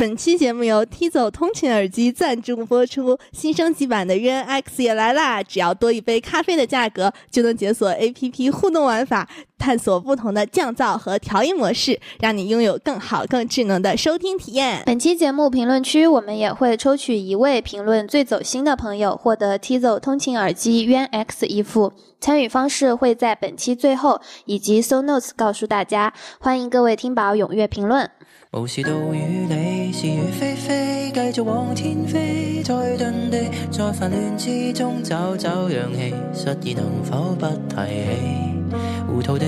本期节目由 T 走通勤耳机赞助播出，新升级版的 UNX 也来啦！只要多一杯咖啡的价格，就能解锁 APP 互动玩法，探索不同的降噪和调音模式，让你拥有更好、更智能的收听体验。本期节目评论区，我们也会抽取一位评论最走心的朋友，获得 T 走通勤耳机 UNX 一副。参与方式会在本期最后以及 So Notes 告诉大家。欢迎各位听宝踊跃评论。无事到与你是与非非，继续往天飞，再遁地，在烦乱之中找找氧气，失意能否不提起？糊涂地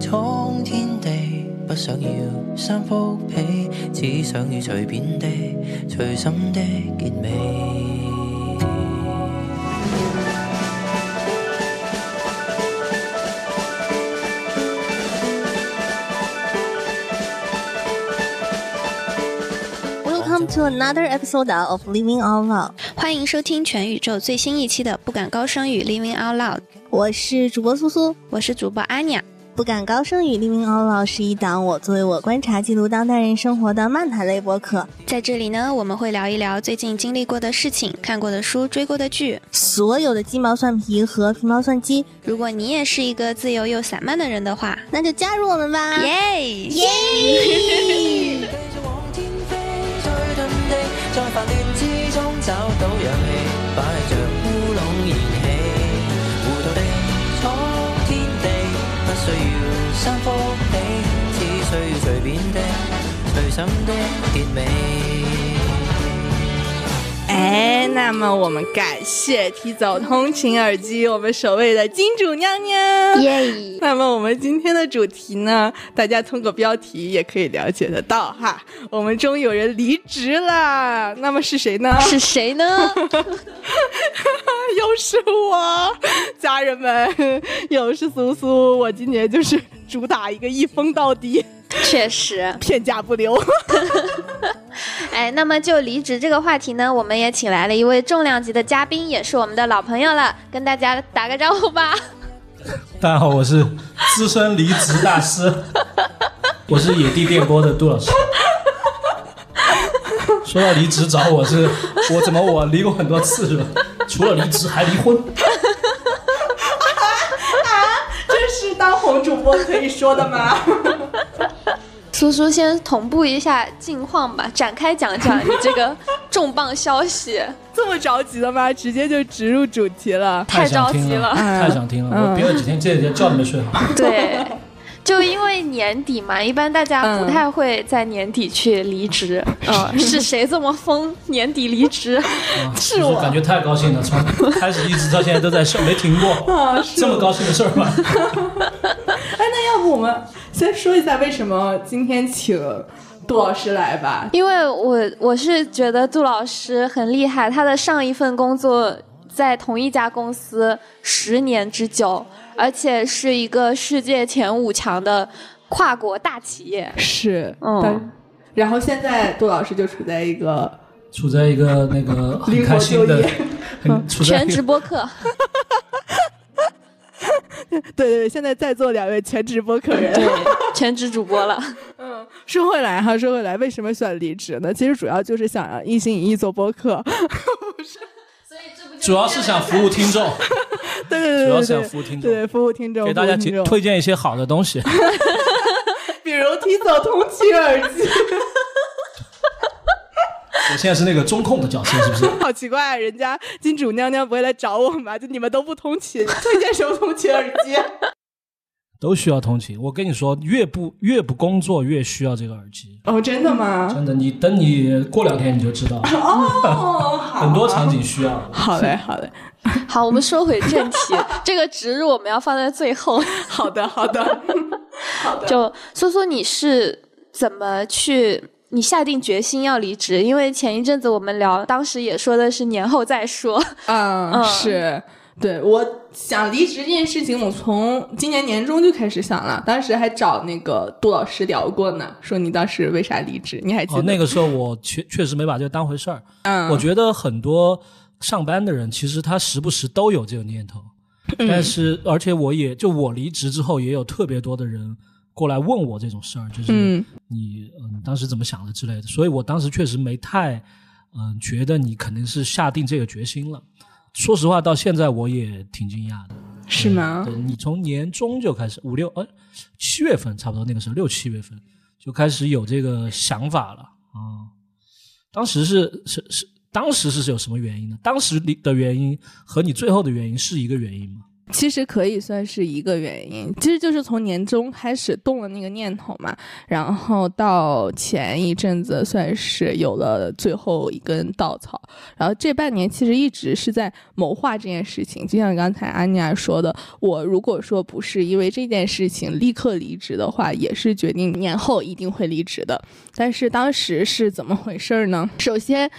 闯天地，不想要三幅被，只想要随便地，随心的结尾。To another episode of Living Out Loud，欢迎收听全宇宙最新一期的《不敢高声语 Living Out Loud》。我是主播苏苏，我是主播阿尼亚。不敢高声语 Living Out Loud 是一档我作为我观察记录当代人生活的漫谈类播客。在这里呢，我们会聊一聊最近经历过的事情、看过的书、追过的剧，所有的鸡毛蒜皮和皮毛蒜鸡。如果你也是一个自由又散漫的人的话，那就加入我们吧！耶耶！在烦乱之中找到氧气，摆着乌龙燃起，糊涂地闯天地，不需要三幅被，只需要随便的、随心的结尾。哎，那么我们感谢提走通勤耳机，我们首位的金主娘娘。耶！那么我们今天的主题呢，大家通过标题也可以了解得到哈。我们终于有人离职了，那么是谁呢？是谁呢？又是我，家人们，又是苏苏。我今年就是主打一个一封到底。确实，片甲不留。哎，那么就离职这个话题呢，我们也请来了一位重量级的嘉宾，也是我们的老朋友了，跟大家打个招呼吧。大家好，我是资深离职大师，我是野地电波的杜老师。说到离职找我是，我怎么我离过很多次是吧？除了离职还离婚。啊，这是当红主播可以说的吗？苏苏先同步一下近况吧，展开讲讲你这个重磅消息。这么着急的吗？直接就直入主题了，太着急了，太想听了。我憋了几天，这几天觉都没睡好。对。就因为年底嘛，一般大家不太会在年底去离职。嗯，是谁这么疯？年底离职？是我感觉太高兴了，从开始一直到现在都在笑，没停过。啊，这么高兴的事儿吗？哎，那要不我们先说一下为什么今天请杜老师来吧？因为我我是觉得杜老师很厉害，他的上一份工作在同一家公司十年之久。而且是一个世界前五强的跨国大企业，是，嗯，然后现在杜老师就处在一个处在一个那个很开心的全职播客，对对对，现在在座两位全职播客人，对，全职主播了。嗯，说回来哈，说回来，为什么选离职呢？其实主要就是想让一心一意做播客，不是。主要是想服务听众，对对对，主要是想服务听众，对服务听众，给大家推荐一些好的东西，比如提走通勤耳机。我现在是那个中控的角色，是不是？好奇怪，啊人家金主娘娘不会来找我吗？就你们都不通勤，推荐什么通勤耳机？都需要通勤。我跟你说，越不越不工作，越需要这个耳机。哦，真的吗？真的，你等你过两天你就知道。哦，很多场景需要。好嘞，好嘞。好，我们说回正题，这个植入我们要放在最后。好的，好的，好的。就苏苏，你是怎么去？你下定决心要离职？因为前一阵子我们聊，当时也说的是年后再说。嗯，是。对，我想离职这件事情，我从今年年中就开始想了。当时还找那个杜老师聊过呢，说你当时为啥离职？你还记得？那个 时候我确确实没把这个当回事儿。嗯，我觉得很多上班的人其实他时不时都有这个念头，但是而且我也就我离职之后，也有特别多的人过来问我这种事儿，就是嗯你嗯当时怎么想的之类的，所以我当时确实没太嗯觉得你肯定是下定这个决心了。说实话，到现在我也挺惊讶的。是吗对？你从年中就开始，五六呃七月份差不多那个时候，六七月份就开始有这个想法了啊、当时是是是，当时是有什么原因呢？当时你的原因和你最后的原因是一个原因吗？其实可以算是一个原因，其实就是从年中开始动了那个念头嘛，然后到前一阵子算是有了最后一根稻草，然后这半年其实一直是在谋划这件事情。就像刚才安妮亚说的，我如果说不是因为这件事情立刻离职的话，也是决定年后一定会离职的。但是当时是怎么回事儿呢？首先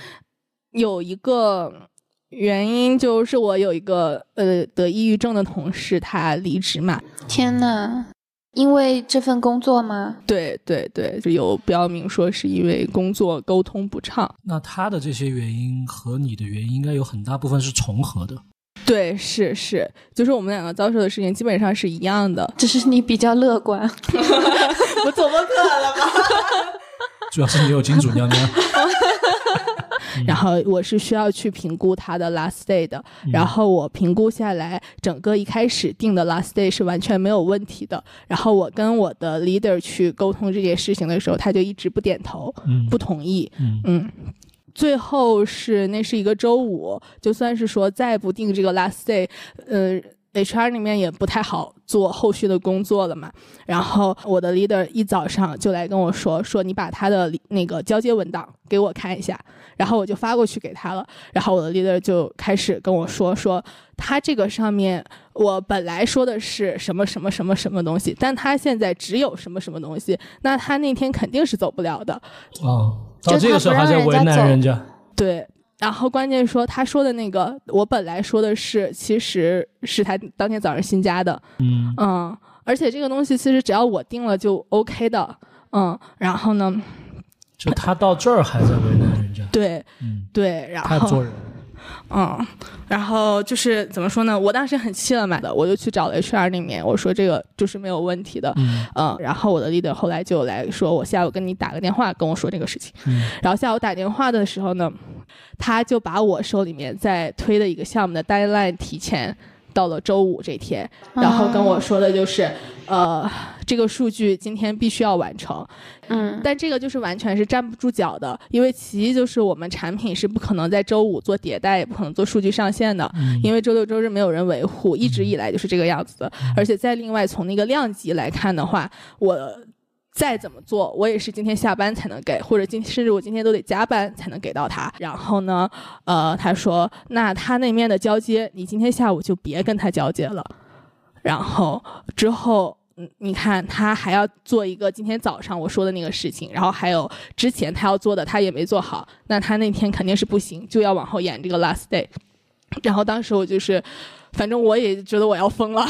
有一个。原因就是我有一个呃得抑郁症的同事，他离职嘛，天呐，因为这份工作吗？对对对，就有标明说是因为工作沟通不畅，那他的这些原因和你的原因应该有很大部分是重合的。对，是是，就是我们两个遭受的事情基本上是一样的。只是你比较乐观。我怎么可能吧？主要是你有金主娘娘，然后我是需要去评估他的 last day 的，然后我评估下来，整个一开始定的 last day 是完全没有问题的。然后我跟我的 leader 去沟通这件事情的时候，他就一直不点头，嗯不同意。嗯嗯，最后是那是一个周五，就算是说再不定这个 last day，呃。HR 里面也不太好做后续的工作了嘛，然后我的 leader 一早上就来跟我说，说你把他的那个交接文档给我看一下，然后我就发过去给他了，然后我的 leader 就开始跟我说，说他这个上面我本来说的是什么什么什么什么东西，但他现在只有什么什么东西，那他那天肯定是走不了的，哦，就到这个时候还在为难人家，对，然后关键说他说的那个，我本来说的是，其实是他当天早上新加的，嗯。嗯，而且这个东西其实只要我定了就 OK 的，嗯，然后呢，就他到这儿还在为难人家，对嗯，对，然后。嗯，然后就是怎么说呢？我当时很气了嘛的，我就去找了 HR 那面，我说这个就是没有问题的，嗯。嗯，然后我的 leader 后来就来说，我下午跟你打个电话跟我说这个事情。嗯。然后下午打电话的时候呢，他就把我手里面在推的一个项目的 deadline 提前到了周五这天，然后跟我说的就是，呃，这个数据今天必须要完成。嗯，但这个就是完全是站不住脚的，因为其一就是我们产品是不可能在周五做迭代，也不可能做数据上线的，嗯因为周六周日没有人维护，一直以来就是这个样子的。而且再另外从那个量级来看的话，我再怎么做，我也是今天下班才能给，或者今甚至我今天都得加班才能给到他。然后呢，呃，他说那他那面的交接，你今天下午就别跟他交接了。然后之后。嗯，你看，他还要做一个今天早上我说的那个事情，然后还有之前他要做的，他也没做好，那他那天肯定是不行，就要往后延这个 last day。然后当时我就是，反正我也觉得我要疯了。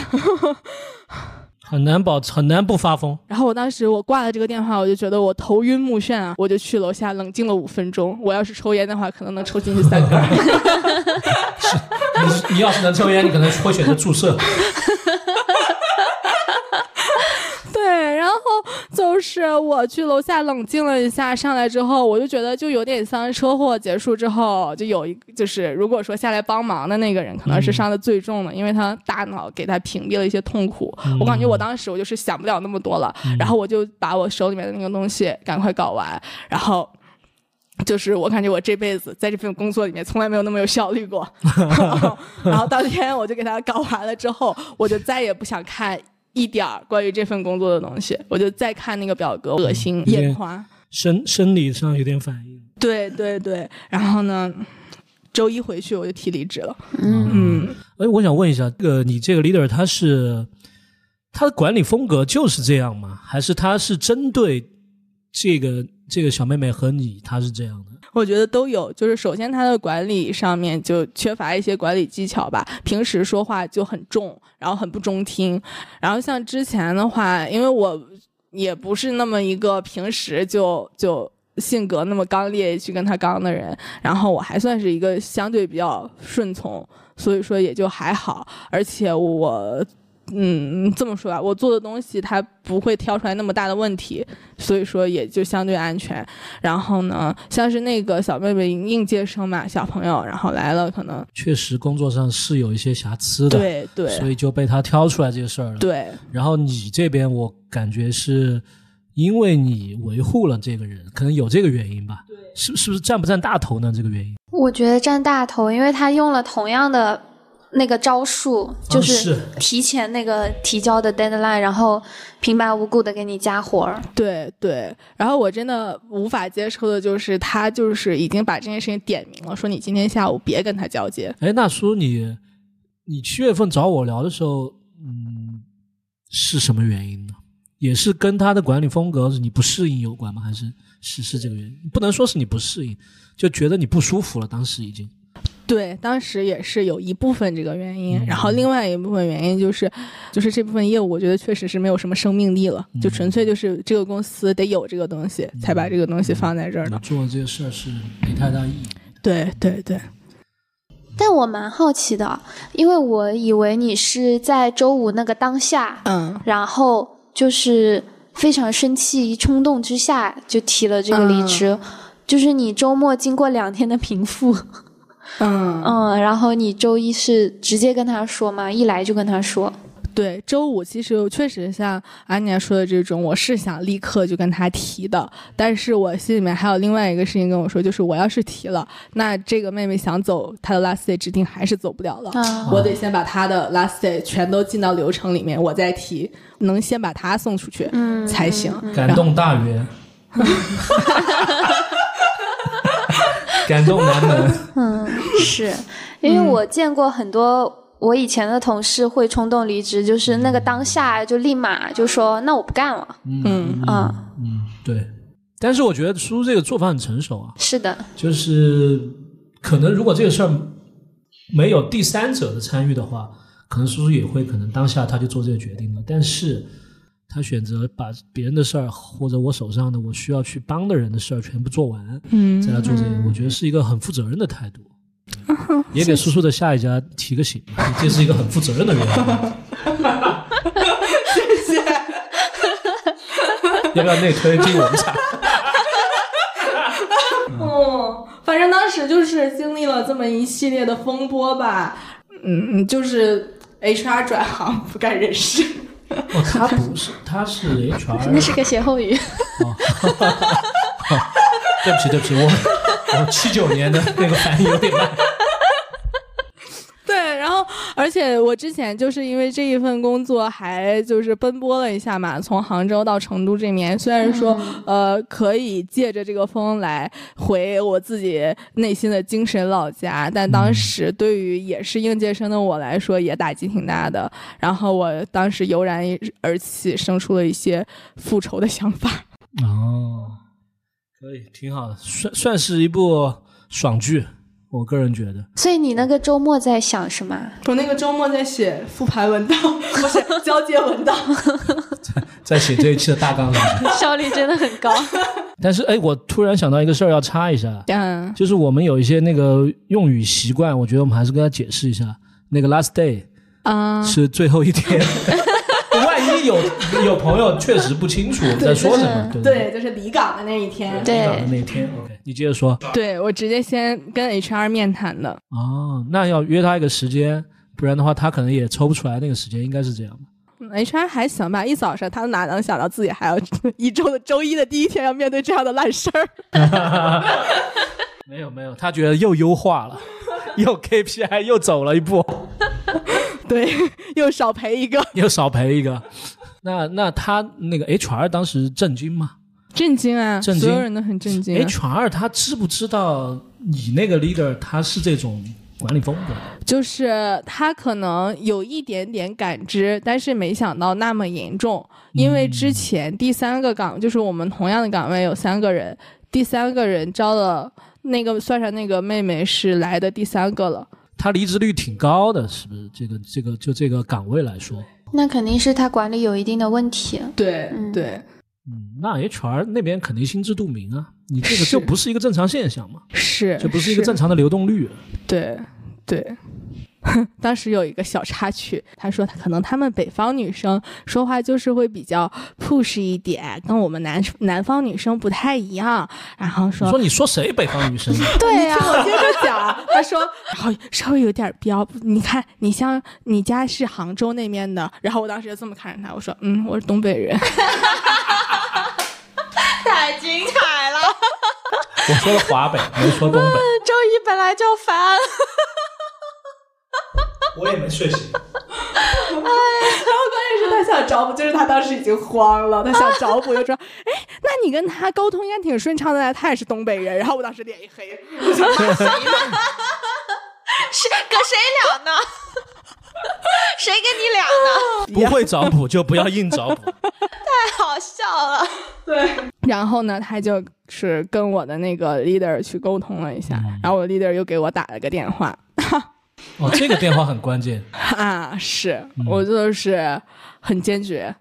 很难保很难不发疯。然后我当时我挂了这个电话，我就觉得我头晕目眩啊，我就去楼下冷静了五分钟。我要是抽烟的话，可能能抽进去三根 是。你你要是能抽烟，你可能会选择注射。对，然后就是我去楼下冷静了一下，上来之后，我就觉得就有点像车祸结束之后，就有一就是如果说下来帮忙的那个人，可能是伤的最重的，因为他大脑给他屏蔽了一些痛苦。我感觉我当时我就是想不了那么多了，然后我就把我手里面的那个东西赶快搞完，然后。就是我感觉我这辈子在这份工作里面从来没有那么有效率过，然后当天我就给他搞完了之后，我就再也不想看一点儿关于这份工作的东西，我就再看那个表格，恶心眼花。生生理上有点反应。对对对，然后呢，周一回去我就提离职了。嗯嗯，哎，我想问一下，这个你这个 leader 他是他的管理风格就是这样吗？还是他是针对这个这个小妹妹和你，她是这样的？我觉得都有，就是首先她的管理上面就缺乏一些管理技巧吧，平时说话就很重，然后很不中听。然后像之前的话，因为我也不是那么一个平时就就性格那么刚烈去跟他刚的人，然后我还算是一个相对比较顺从，所以说也就还好。而且我嗯，这么说吧，我做的东西它不会挑出来那么大的问题，所以说也就相对安全。然后呢，像是那个小妹妹应届生嘛，小朋友，然后来了，可能确实工作上是有一些瑕疵的，对对所以就被他挑出来这个事儿了。，对然后你这边我感觉是因为你维护了这个人，可能有这个原因吧？对，是是不是占不占大头呢？这个原因我觉得占大头，因为他用了同样的那个招数，就是是提前那个提交的 deadline，然后平白无故的给你加活儿。对对。然后我真的无法接受的就是他就是已经把这件事情点明了，说你今天下午别跟他交接。哎，那叔你你七月份找我聊的时候，嗯，是什么原因呢？也是跟他的管理风格你不适应有关吗？还是是是这个原因？不能说是你不适应，就觉得你不舒服了，当时已经。对，当时也是有一部分这个原因，嗯然后另外一部分原因就是，就是这部分业务我觉得确实是没有什么生命力了，就纯粹就是这个公司得有这个东西，才把这个东西放在这儿的。做这个事儿是没太大意义。对对对，但我蛮好奇的，因为我以为你是在周五那个当下，嗯，然后就是非常生气、冲动之下就提了这个离职。就是你周末经过两天的平复，嗯嗯，然后你周一是直接跟他说吗？一来就跟他说，对，周五其实确实像安妮亚说的这种，我是想立刻就跟他提的，但是我心里面还有另外一个事情跟我说，就是我要是提了，那这个妹妹想走，她的 last day 指定还是走不了了。啊我得先把她的 last day 全都进到流程里面，我再提，能先把她送出去，嗯才行。感动大约，感动难能。嗯，是因为我见过很多我以前的同事会冲动离职，就是那个当下就立马就说那我不干了，嗯。啊，嗯，对。但是我觉得叔叔这个做法很成熟啊，是的，就是可能如果这个事儿没有第三者的参与的话，可能叔叔也会可能当下他就做这个决定了。但是他选择把别人的事儿或者我手上的我需要去帮的人的事儿全部做完，嗯。再来做这个，我觉得是一个很负责任的态度。也给叔叔的下一家提个醒，这是一个很负责任的人。谢谢。要不要内推进我们厂？哦，反正当时就是经历了这么一系列的风波吧，嗯，就是 HR 转行不干人事。哦，他不是，他是 HR。那是个歇后语。哦，对不起，对不起，我我七九年的那个反应有点慢。而且我之前就是因为这一份工作，还就是奔波了一下嘛，从杭州到成都这面。虽然说、呃可以借着这个风来回我自己内心的精神老家，但当时对于也是应届生的我来说，也打击挺大的。然后我当时油然而起，生出了一些复仇的想法。哦，可以，挺好的，算算是一部爽剧，我个人觉得。所以你那个周末在想什么？我那个周末在写复盘文档，不是交接文档。在写这一期的大纲 效率真的很高。但是哎，我突然想到一个事儿要插一下，嗯就是我们有一些那个用语习惯，我觉得我们还是跟他解释一下。那个 last day 啊，是最后一天，万一有有朋友确实不清楚我们在说什么，对对，就是离岗的那一天。对离岗的那一天，OK，你接着说。对我直接先跟 HR 面谈的。哦，那要约他一个时间，不然的话他可能也抽不出来那个时间，应该是这样的。嗯 HR 还行吧，一早上他哪能想到自己还要 一周的周一的第一天要面对这样的烂事儿？没有没有，他觉得又优化了，又 KPI 又走了一步，对，又少赔一个，又少赔一个。那那他那个 HR 当时震惊吗震惊啊！震惊所有人都很震惊、啊。？HR 他知不知道你那个 leader 他是这种管理风格？就是他可能有一点点感知，但是没想到那么严重。因为之前第三个岗，就是我们同样的岗位有三个人，第三个人招了那个算上那个妹妹是来的第三个了。他离职率挺高的，是不是？这个这个就这个岗位来说，那肯定是他管理有一定的问题。对、嗯对，嗯，那 HR 那边肯定心知肚明啊，你这个就不是一个正常现象嘛，是，这不是一个正常的流动率。对对，当时有一个小插曲，他说他可能他们北方女生说话就是会比较 push 一点，跟我们南南方女生不太一样。然后说，你说你说谁北方女生？对呀、我接着讲，他说，然后稍微有点彪，你看你像你家是杭州那边的，然后我当时就这么看着他，我说，嗯，我是东北人。太精彩了！我说的华北，没说东北。周一本来就烦，我也没睡醒。然后关键是他想找补，就是他当时已经慌了，他想找补，就说：“哎，那你跟他沟通应该挺顺畅的，他也是东北人。”然后我当时脸一黑，我想骂谁呢？是跟谁俩呢？谁跟你俩呢？不会找补就不要硬找补。太好笑了。对。然后呢，他就是跟我的那个 leader 去沟通了一下，然后我 leader 又给我打了个电话。哦，这个电话很关键。啊，是。我就是很坚决，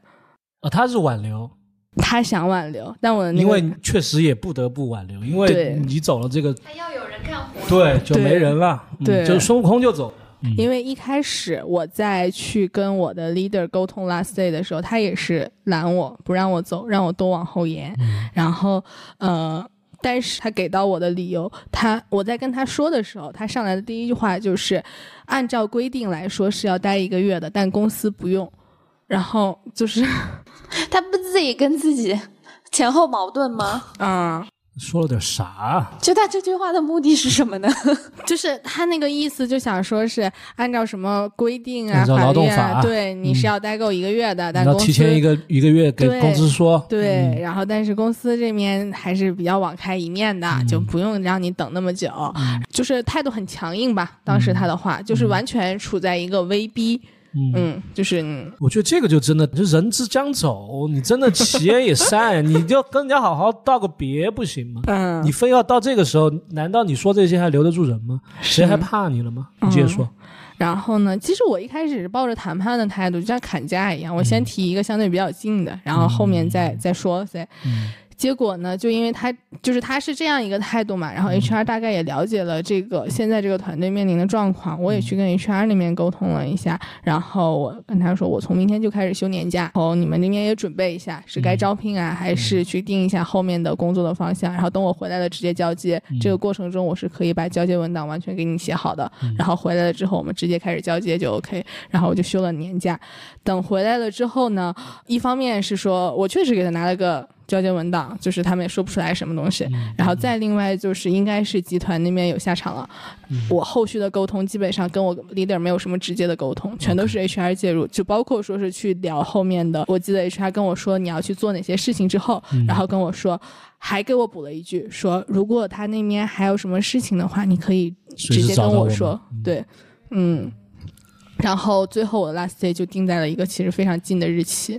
啊，他是挽留，他想挽留，但我的那因为确实也不得不挽留，因为你走了这个，还要有人干活。对，就没人了，嗯对。就孙悟空就走。因为一开始我在去跟我的 leader 沟通 last day 的时候，他也是拦我不让我走，让我多往后延。然后呃，但是他给到我的理由，他我在跟他说的时候，他上来的第一句话就是，按照规定来说是要待一个月的，但公司不用。然后就是，他不自己跟自己前后矛盾吗？嗯，说了点啥啊？就他这句话的目的是什么呢？就是他那个意思，就想说是按照什么规定啊，按照劳动法律啊。对，你是要待够一个月的，但你要公司提前一个一个月给对公司说，对，然后但是公司这边还是比较网开一面的，就不用让你等那么久，就是态度很强硬吧。当时他的话、就是完全处在一个威逼，嗯就是嗯我觉得这个就真的，就人之将走，你真的企业也散，你就跟人家好好道个别不行吗？嗯你非要到这个时候，难道你说这些还留得住人吗？谁还怕你了吗？你接着说。然后呢，其实我一开始是抱着谈判的态度，就像砍价一样，我先提一个相对比较近的，然后后面再再说噻。结果呢，就因为他就是他是这样一个态度嘛，然后 HR 大概也了解了这个现在这个团队面临的状况，我也去跟 HR 那边沟通了一下，然后我跟他说，我从明天就开始休年假，然后你们那边也准备一下，是该招聘啊，还是去定一下后面的工作的方向，然后等我回来了直接交接。这个过程中我是可以把交接文档完全给你写好的，然后回来了之后我们直接开始交接就 OK，然后我就休了年假。等回来了之后呢，一方面是说我确实给他拿了个。交接文档就是他们也说不出来什么东西，然后再另外就是应该是集团那边有下场了，我后续的沟通基本上跟我 leader 没有什么直接的沟通，全都是 HR 介入，就包括说是去聊后面的。我记得 HR 跟我说你要去做哪些事情之后，然后跟我说，还给我补了一句说，如果他那边还有什么事情的话，你可以直接跟我说。对，嗯。然后最后我的 last day 就定在了一个其实非常近的日期，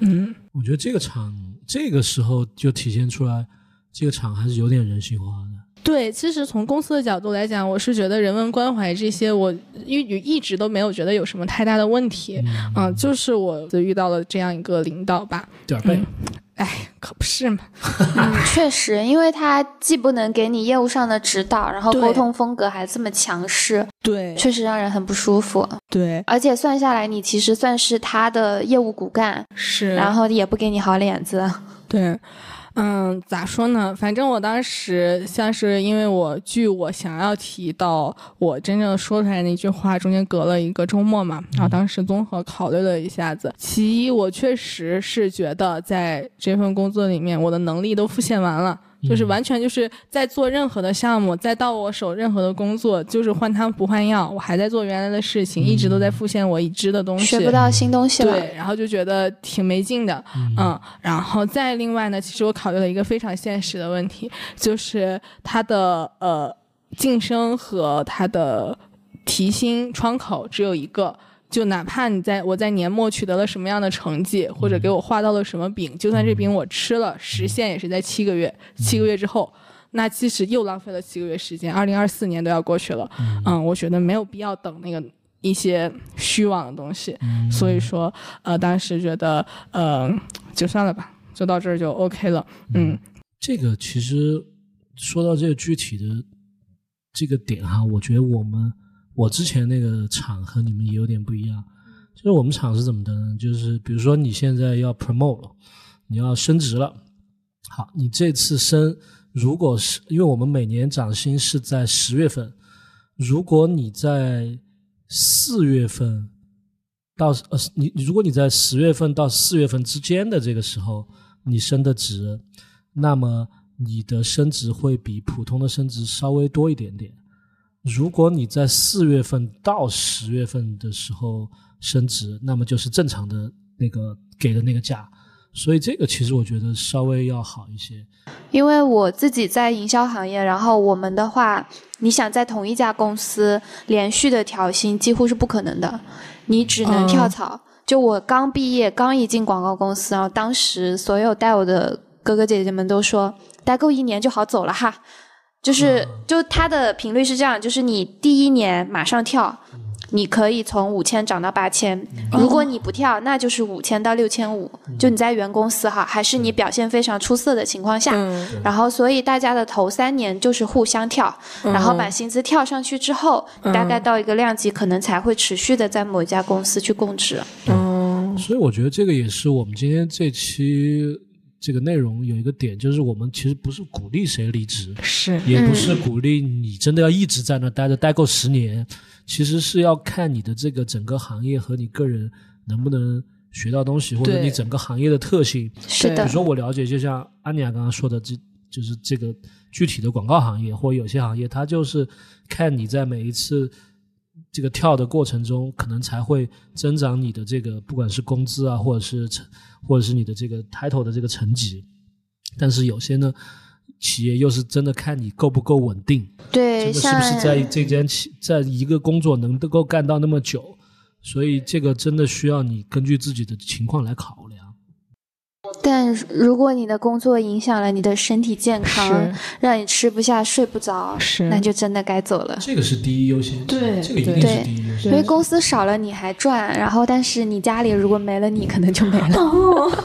嗯，我觉得这个厂这个时候就体现出来，这个厂还是有点人性化。对，其实从公司的角度来讲，我是觉得人文关怀这些，我一一直都没有觉得有什么太大的问题，嗯、就是我遇到了这样一个领导吧，点儿背，哎，可不是嘛，嗯，确实，因为他既不能给你业务上的指导，然后沟通风格还这么强势，对确实让人很不舒服。对而且算下来，你其实算是他的业务骨干，是，然后也不给你好脸子。对，嗯，咋说呢？反正我当时像是因为我据我想要提到我真正说出来那句话中间隔了一个周末嘛，然后当时综合考虑了一下子，其一我确实是觉得在这份工作里面我的能力都复现完了。就是完全就是在做任何的项目，再到我手任何的工作，就是换汤不换药，我还在做原来的事情，一直都在复现我已知的东西，学不到新东西了。对，然后就觉得挺没劲的，嗯然后再另外呢，其实我考虑了一个非常现实的问题，就是它的呃晋升和它的提薪窗口只有一个。就哪怕你在我在年末取得了什么样的成绩，或者给我画到了什么饼，就算这饼我吃了，实现也是在七个月，七个月之后，那即使又浪费了七个月时间，二零二四年都要过去了，嗯，我觉得没有必要等那个一些虚妄的东西，所以说，呃，当时觉得，呃，就算了吧，就到这儿就 OK 了，嗯。这个其实说到这个具体的这个点哈，我觉得我们我之前那个厂和你们也有点不一样，就是我们厂是怎么的呢？就是比如说你现在要 promote 了，你要升职了，好，你这次升，如果是因为我们每年涨薪是在十月份，如果你在四月份到呃你如果你在十月份到四月份之间的这个时候你升的职，那么你的升职会比普通的升职稍微多一点点。如果你在四月份到十月份的时候升职，那么就是正常的那个给的那个价，所以这个其实我觉得稍微要好一些。因为我自己在营销行业，然后我们的话，你想在同一家公司连续的调薪几乎是不可能的，你只能跳槽。就我刚毕业，刚一进广告公司，然后当时所有带我的哥哥姐姐们都说，待够一年就好走了哈。就是，就它的频率是这样，就是你第一年马上跳，你可以从五千涨到八千。如果你不跳，那就是五千到六千五。就你在原公司哈，还是你表现非常出色的情况下，嗯然后所以大家的头三年就是互相跳，然后把薪资跳上去之后，大概到一个量级，可能才会持续的在某一家公司去供职。嗯所以我觉得这个也是我们今天这期这个内容有一个点，就是我们其实不是鼓励谁离职，是也不是鼓励你真的要一直在那待着，待够十年。其实是要看你的这个整个行业和你个人能不能学到东西，或者你整个行业的特性。是的比如，说我了解，就像安妮亚刚刚说的，这就是这个具体的广告行业，或有些行业，它就是看你在每一次这个跳的过程中，可能才会增长你的这个不管是工资啊，或者是成，或者是你的这个 title 的这个层级。但是有些呢，企业又是真的看你够不够稳定，对，这个是不是在这间企在一个工作能够干到那么久？所以这个真的需要你根据自己的情况来考量。但如果你的工作影响了你的身体健康，让你吃不下、睡不着，是那就真的该走了。这个是第一优先级，对这个一定对是第一优先。因为公司少了你还赚，然后但是你家里如果没了你，可能就没了。哦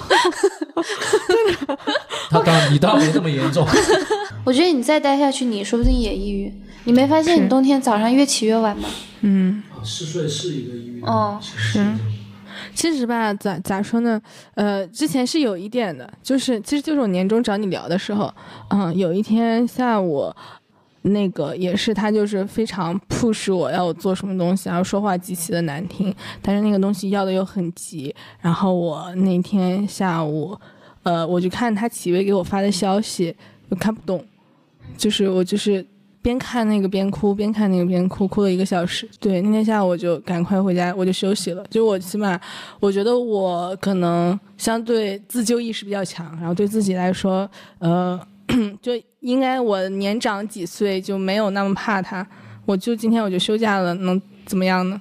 他当你倒没那么严重，我觉得你再待下去，你说不定也抑郁。你没发现你冬天早上越起越晚吗？嗯。嗜睡是一个抑郁哦是其实吧，咋咋说呢？呃，之前是有一点的，就是其实就是我年终找你聊的时候，嗯，有一天下午，那个也是他就是非常 push 我要我做什么东西，然后说话极其的难听，但是那个东西要的又很急，然后我那天下午，呃，我就看他企微给我发的消息，我看不懂，就是我就是。边看那个边哭，边看那个边哭，哭了一个小时。对，那天下午我就赶快回家，我就休息了。就我起码，我觉得我可能相对自救意识比较强，然后对自己来说，呃，就应该我年长几岁就没有那么怕他。我就今天我就休假了，能怎么样呢？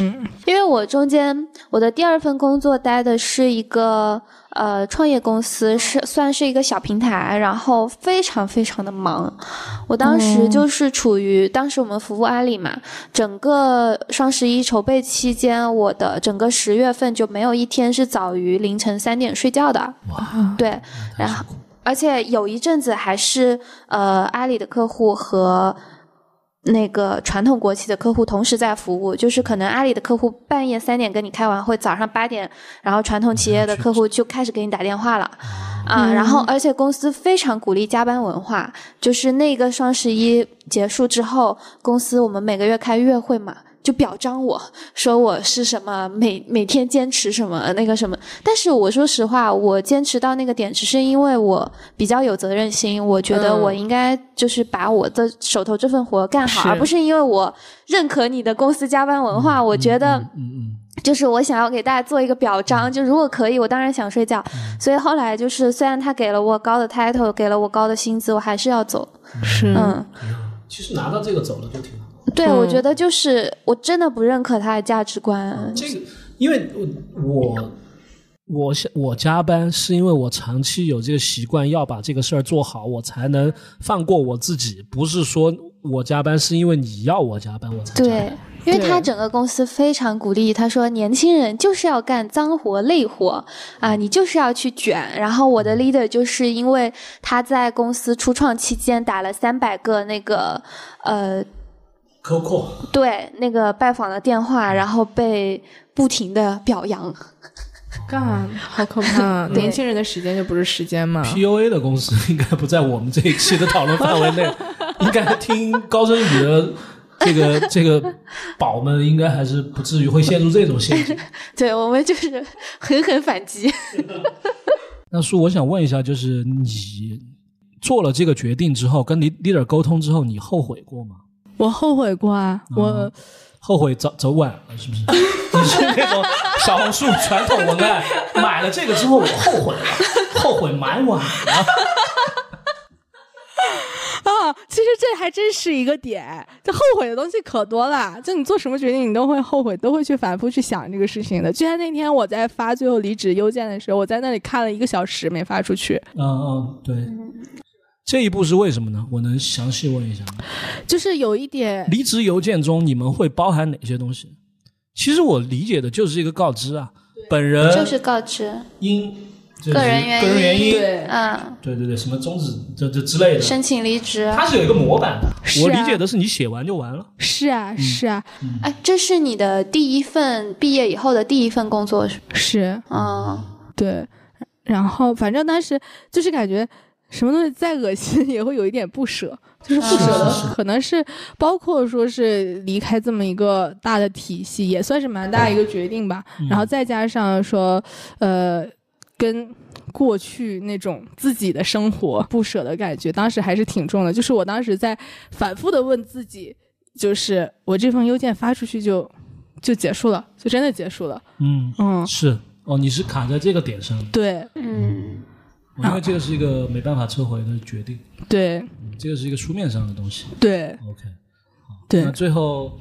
嗯，因为我中间我的第二份工作待的是一个呃创业公司，是算是一个小平台，然后非常非常的忙。我当时就是处于、当时我们服务阿里嘛，整个双十一筹备期间，我的整个十月份就没有一天是早于凌晨三点睡觉的。哇，对，然后而且有一阵子还是呃阿里的客户和那个传统国企的客户同时在服务，就是可能阿里的客户半夜三点跟你开完会，早上八点，然后传统企业的客户就开始给你打电话了。啊，然后而且公司非常鼓励加班文化，就是那个双十一结束之后，公司我们每个月开月会嘛，就表彰我说我是什么每每天坚持什么那个什么，但是我说实话，我坚持到那个点，只是因为我比较有责任心，我觉得嗯我应该就是把我的手头这份活干好，是而不是因为我认可你的公司加班文化，我觉得。嗯嗯，就是我想要给大家做一个表彰，就如果可以，我当然想睡觉。所以后来就是，虽然他给了我高的 title，给了我高的薪资，我还是要走。是，嗯，其实拿到这个走了就挺好。对，嗯我觉得就是我真的不认可他的价值观。这个，因为我我我想我加班是因为我长期有这个习惯，要把这个事儿做好，我才能放过我自己。不是说我加班是因为你要我加班，我才加对。，因为他整个公司非常鼓励，他说年轻人就是要干脏活累活啊，你就是要去卷。然后我的 leader 就是因为他在公司初创期间打了三百个那个呃扣扣，对那个拜访的电话，然后被不停的表扬。干，好可怕！年轻人的时间就不是时间嘛？PUA 的公司应该不在我们这一期的讨论范围内，应该听高振宇的这个这个宝们，应该还是不至于会陷入这种陷阱。对我们就是狠狠反击。那叔，我想问一下，就是你做了这个决定之后，跟 lead- leader 沟通之后，你后悔过吗？我后悔过啊，我嗯后悔走走晚了，是不是？你是那种小红书传统文案，买了这个之后我后悔了，后悔买晚了。啊，其实这还真是一个点。这后悔的东西可多了，就你做什么决定，你都会后悔，都会去反复去想这个事情的。就像那天我在发最后离职邮件的时候，我在那里看了一个小时没发出去，嗯嗯，对。这一步是为什么呢？我能详细问一下吗？就是有一点离职邮件中你们会包含哪些东西？其实我理解的就是一个告知啊，本人就是告知，因个人原因个人原因，对嗯，对对对，什么终止这这之类的，申请离职。它是有一个模板的。啊我理解的是你写完就完了。是啊是啊哎，这是你的第一份毕业以后的第一份工作是？是，嗯，对。然后反正当时就是感觉什么东西再恶心 也会有一点不舍，就是不舍的，是是可能是包括说是离开这么一个大的体系，也算是蛮大一个决定吧。然后再加上说，呃，跟过去那种自己的生活不舍的感觉，当时还是挺重的。就是我当时在反复的问自己，就是我这封邮件发出去就就结束了，就真的结束了。嗯，嗯，是哦，你是卡在这个点上，对嗯，因为这个是一个没办法撤回的决定，对嗯这个是一个书面上的东西。对 OK，好，对那最后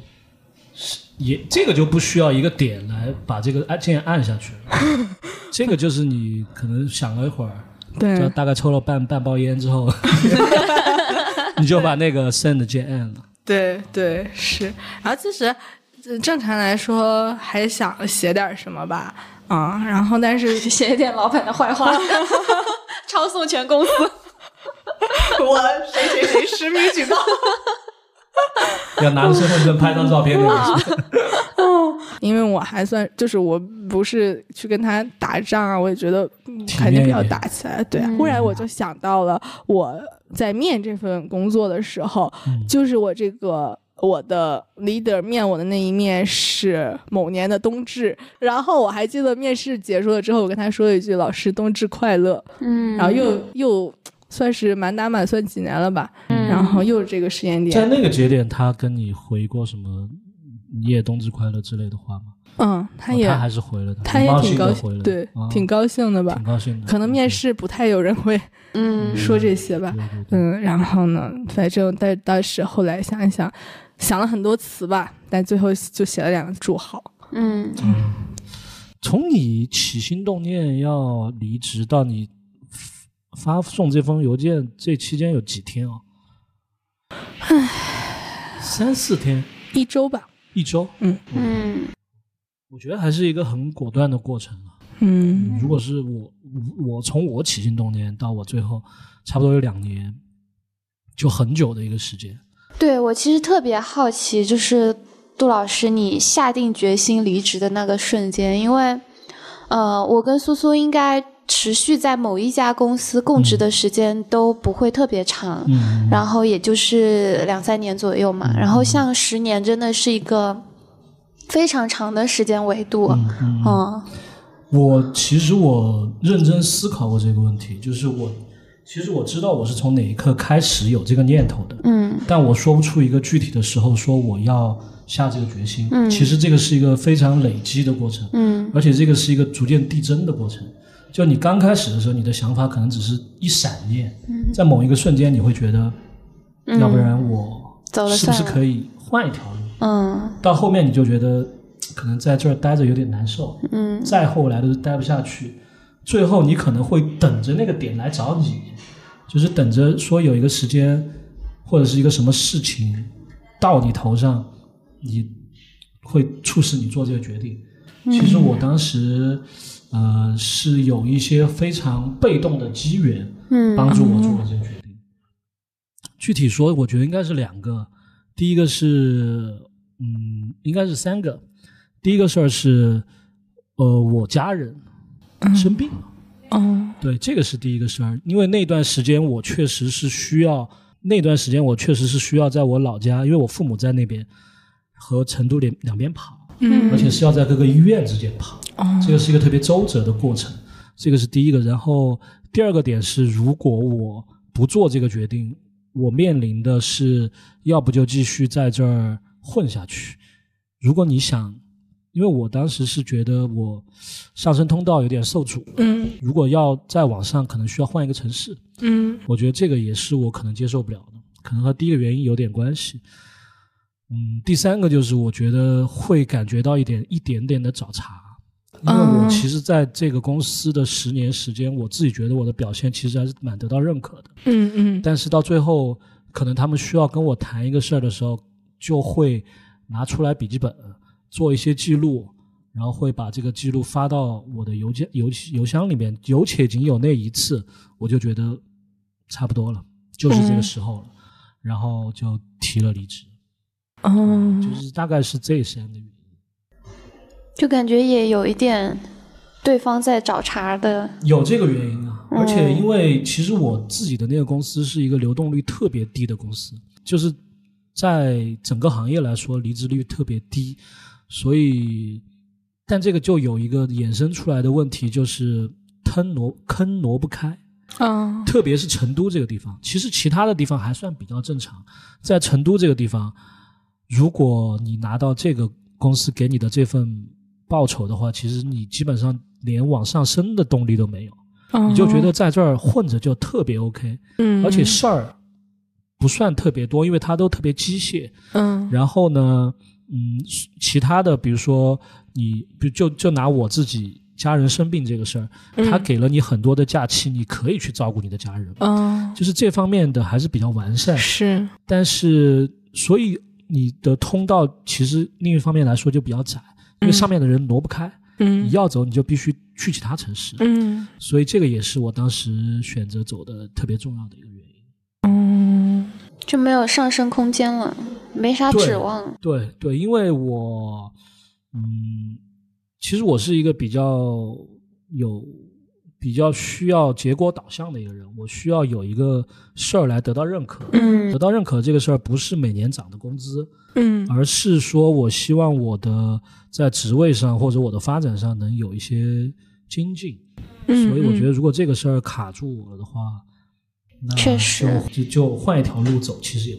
是也这个就不需要一个点来把这个按键按下去了，这个就是你可能想了一会儿，就对大概抽了半半包烟之后，你就把那个 send 键按了。对对是。然后其实呃正常来说还想写点什么吧，啊、然后但是写一点老板的坏话，抄送全公司。我谁谁谁实名举报。要拿着身份证拍张照片那啊个。因为我还算就是我不是去跟他打仗啊，我也觉得嗯肯定要打起来。对，忽然我就想到了我在面这份工作的时候，嗯就是我这个。我的 leader 面我的那一面是某年的冬至，然后我还记得面试结束了之后，我跟他说了一句“老师冬至快乐”，嗯然后又又算是满打满算几年了吧，嗯然后又是这个时间点在，那个节点，他跟你回过什么“你也冬至快乐”之类的话吗？嗯，他也、哦他还是回了的，他也挺高兴，对，啊挺高兴的吧挺？高兴的。可能面试不太有人会嗯说这些吧。嗯，然后呢，反正但但是后来想一想，想了很多词吧，但最后就写了两个祝好。嗯从你起心动念要离职到你发送这封邮件，这期间有几天啊？三四天，一周吧，一周。嗯我觉得还是一个很果断的过程啊。嗯如果是我，我从我起心动念到我最后，差不多有两年，就很久的一个时间。对我其实特别好奇，就是杜老师你下定决心离职的那个瞬间，因为呃，我跟苏苏应该持续在某一家公司供职的时间都不会特别长，嗯，然后也就是两三年左右嘛。然后像十年真的是一个非常长的时间维度，嗯。我其实我认真思考过这个问题，就是我其实我知道我是从哪一刻开始有这个念头的，嗯。但我说不出一个具体的时候说我要下这个决心。嗯。其实这个是一个非常累积的过程，嗯。而且这个是一个逐渐递增的过程。就你刚开始的时候，你的想法可能只是一闪念，在某一个瞬间，你会觉得，嗯。要不然我是不是可以换一条路？嗯。到后面你就觉得可能在这儿待着有点难受，嗯。再后来都待不下去，最后你可能会等着那个点来找你，就是等着说有一个时间或者是一个什么事情到你头上，你会促使你做这个决定。其实我当时呃是有一些非常被动的机缘嗯帮助我做了这个决定。具体说，我觉得应该是两个。第一个是，嗯，应该是三个。第一个事儿是，呃，我家人生病了。哦，对，这个是第一个事儿，因为那段时间我确实是需要，那段时间我确实是需要在我老家，因为我父母在那边和成都两两边跑，嗯。而且是要在各个医院之间跑，哦这个是一个特别周折的过程，这个是第一个。然后第二个点是，如果我不做这个决定，我面临的是要不就继续在这儿混下去。如果你想，因为我当时是觉得我上升通道有点受阻，嗯如果要再往上，可能需要换一个城市。嗯我觉得这个也是我可能接受不了的，可能和第一个原因有点关系。嗯，第三个就是我觉得会感觉到一点一点点的找茬，因为我哦其实在这个公司的十年时间，我自己觉得我的表现其实还是蛮得到认可的。嗯嗯但是到最后，可能他们需要跟我谈一个事儿的时候，就会拿出来笔记本做一些记录，然后会把这个记录发到我的邮件邮邮箱里面。有且仅有那一次，我就觉得差不多了，就是这个时候了，然后就提了离职，嗯，就是大概是这三的原因。就感觉也有一点对方在找茬的。有这个原因啊，嗯而且因为其实我自己的那个公司是一个流动率特别低的公司，就是在整个行业来说离职率特别低，所以，但这个就有一个衍生出来的问题，就是坑挪坑挪不开，嗯特别是成都这个地方，其实其他的地方还算比较正常，在成都这个地方，如果你拿到这个公司给你的这份报酬的话，其实你基本上连往上升的动力都没有。你就觉得在这儿混着就特别 OK，、嗯，而且事儿不算特别多，因为它都特别机械。嗯然后呢，嗯，其他的比如说你，比如就就拿我自己家人生病这个事儿，他给了你很多的假期，你可以去照顾你的家人，嗯就是这方面的还是比较完善。是。但是，所以你的通道其实另一方面来说就比较窄，因为上面的人挪不开，嗯。你要走你就必须去其他城市。嗯。所以这个也是我当时选择走的特别重要的一个原因。嗯就没有上升空间了，没啥指望。对对，因为我，嗯，其实我是一个比较有、比较需要结果导向的一个人，我需要有一个事儿来得到认可。嗯得到认可这个事儿不是每年涨的工资，嗯而是说我希望我的在职位上或者我的发展上能有一些精进。嗯，所以我觉得，如果这个事儿卡住我的话，那确实就就就换一条路走，其实也。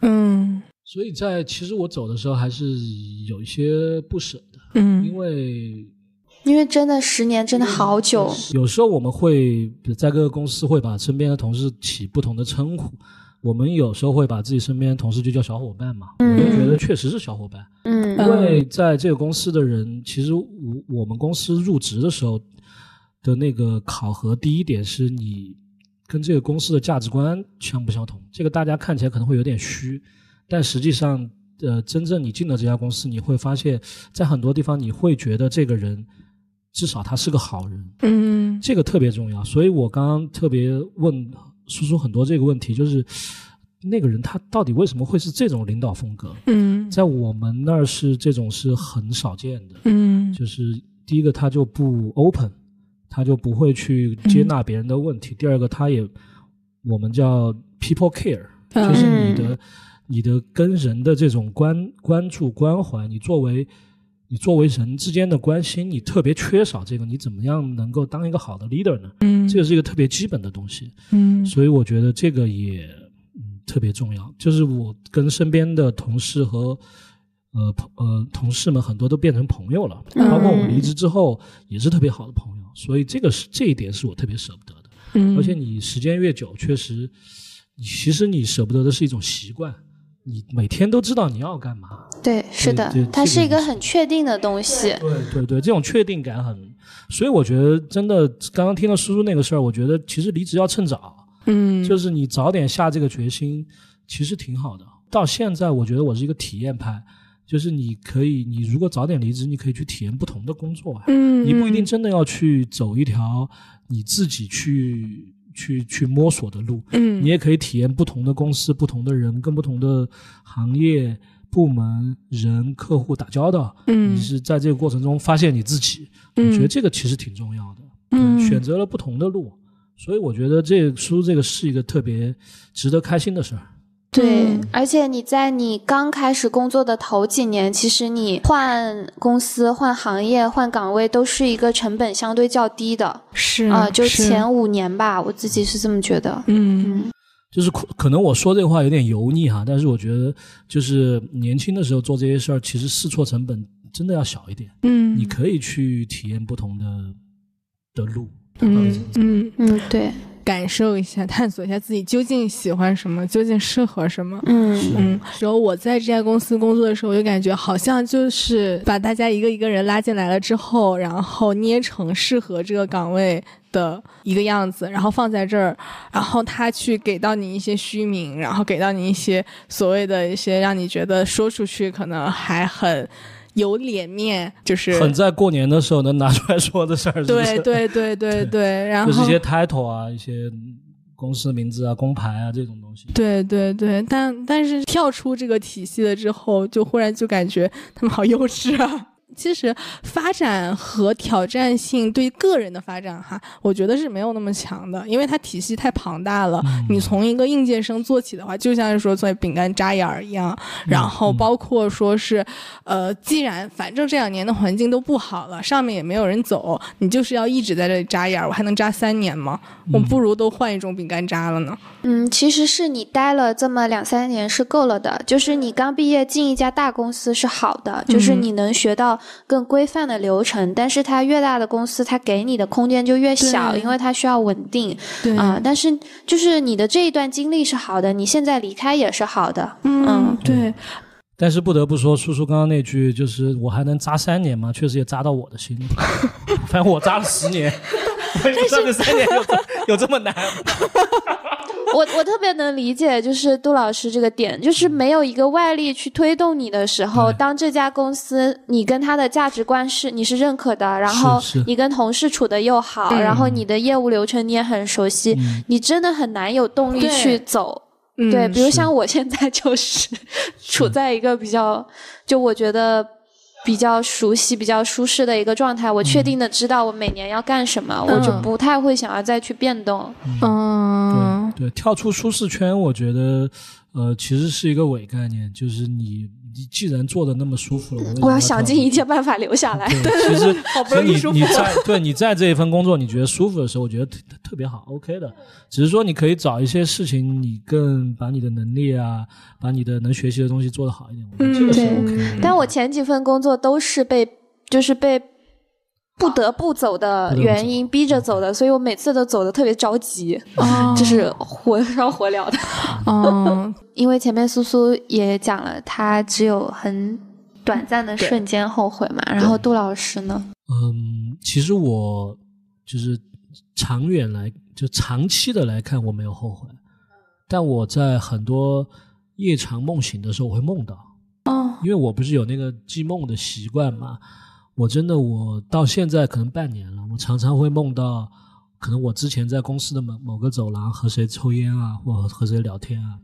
嗯所以在其实我走的时候还是有一些不舍的，嗯因嗯为因为真的十年真的好久，有时候我们会在各个公司会把身边的同事起不同的称呼，我们有时候会把自己身边的同事就叫小伙伴嘛，我就觉得确实是小伙伴，嗯因为在这个公司的人，其实我我们公司入职的时候的那个考核，第一点是你跟这个公司的价值观相不相同。这个大家看起来可能会有点虚，但实际上，呃，真正你进了这家公司，你会发现在很多地方你会觉得这个人至少他是个好人，嗯。这个特别重要。所以我刚刚特别问叔叔很多这个问题，就是那个人他到底为什么会是这种领导风格？嗯？在我们那儿是这种是很少见的，嗯。就是第一个他就不 open，他就不会去接纳别人的问题；第二个他也我们叫 people care，嗯。就是你的你的跟人的这种关关注关怀，你作为你作为人之间的关心，你特别缺少这个，你怎么样能够当一个好的 leader 呢？嗯这个是一个特别基本的东西。嗯所以我觉得这个也嗯特别重要。就是我跟身边的同事和呃朋呃同事们很多都变成朋友了，嗯包括我离职之后也是特别好的朋友。所以这个是这一点是我特别舍不得的。嗯，而且你时间越久，确实，你其实你舍不得的是一种习惯，你每天都知道你要干嘛。对，是的，它是一个很确定的东西。对对对，这种确定感很，所以我觉得真的，刚刚听到叔叔那个事儿，我觉得其实离职要趁早。嗯就是你早点下这个决心，其实挺好的。到现在，我觉得我是一个体验派，就是你可以，你如果早点离职，你可以去体验不同的工作啊。嗯你不一定真的要去走一条你自己去去去摸索的路。嗯你也可以体验不同的公司、不同的人、跟不同的行业、部门、人、客户打交道。嗯你是在这个过程中发现你自己，嗯我觉得这个其实挺重要的。嗯选择了不同的路，所以我觉得这个书这个是一个特别值得开心的事儿。对。嗯，而且你在你刚开始工作的头几年，其实你换公司、换行业、换岗位都是一个成本相对较低的。是啊、就前五年吧，我自己是这么觉得。嗯。就是可可能我说这话有点油腻哈，但是我觉得就是年轻的时候做这些事儿，其实试错成本真的要小一点。嗯。你可以去体验不同的的路。嗯嗯。嗯，对，感受一下，探索一下自己究竟喜欢什么，究竟适合什么。嗯嗯，然后我在这家公司工作的时候，我就感觉好像就是把大家一个一个人拉进来了之后，然后捏成适合这个岗位的一个样子，然后放在这儿，然后他去给到你一些虚名，然后给到你一些所谓的一些让你觉得说出去可能还很有脸面，就是很在过年的时候能拿出来说的事儿，对对对对对，然后就是一些 title 啊，一些公司名字啊、工牌啊这种东西。对对对，但但是跳出这个体系了之后，就忽然就感觉他们好幼稚啊。其实发展和挑战性对个人的发展哈，我觉得是没有那么强的，因为它体系太庞大了。你从一个应届生做起的话，就像是说做饼干扎眼儿一样，然后包括说是，呃，既然反正这两年的环境都不好了，上面也没有人走，你就是要一直在这里扎眼儿，我还能扎三年吗？我不如都换一种饼干扎了呢。嗯，其实是你待了这么两三年是够了的，就是你刚毕业进一家大公司是好的，就是你能学到更规范的流程，但是它越大的公司，它给你的空间就越小，因为它需要稳定对啊、但是就是你的这一段经历是好的，你现在离开也是好的，嗯，对，但是不得不说，叔叔刚刚那句就是“我还能扎三年吗？”确实也扎到我的心里。反正我扎了十年，我也不知道这三年有这 有这么难吗？我我特别能理解，就是杜老师这个点，就是没有一个外力去推动你的时候，对当这家公司你跟他的价值观是你是认可的，然后是是你跟同事处的又好，嗯然后你的业务流程你也很熟悉，你真的很难有动力去走。嗯对，比如像我现在就是 处在一个比较，就我觉得比较熟悉、比较舒适的一个状态。我确定的知道我每年要干什么，我就嗯不太会想要再去变动。嗯，对，跳出舒适圈，我觉得呃，其实是一个伪概念，就是你你既然做的那么舒服了，我要想尽一切办法留下来。对，其实不容易你你在对你在这一份工作你觉得舒服的时候，我觉得特特别好，OK 的。只是说你可以找一些事情，你更把你的能力啊，把你的能学习的东西做得好一点，我觉得这个是对 OK 的。但我前几份工作都是被，就是被不得不走的原因逼着走的，所以我每次都走的特别着急，哦 就是火烧火燎的。嗯，因为前面苏苏也讲了，他只有很短暂的瞬间后悔嘛。然后杜老师呢？嗯，其实我就是长远来，就长期的来看，我没有后悔。但我在很多夜长梦醒的时候，我会梦到。哦，因为我不是有那个记梦的习惯嘛，我真的我到现在可能半年了，我常常会梦到，可能我之前在公司的某某个走廊和谁抽烟啊，或和谁聊天啊，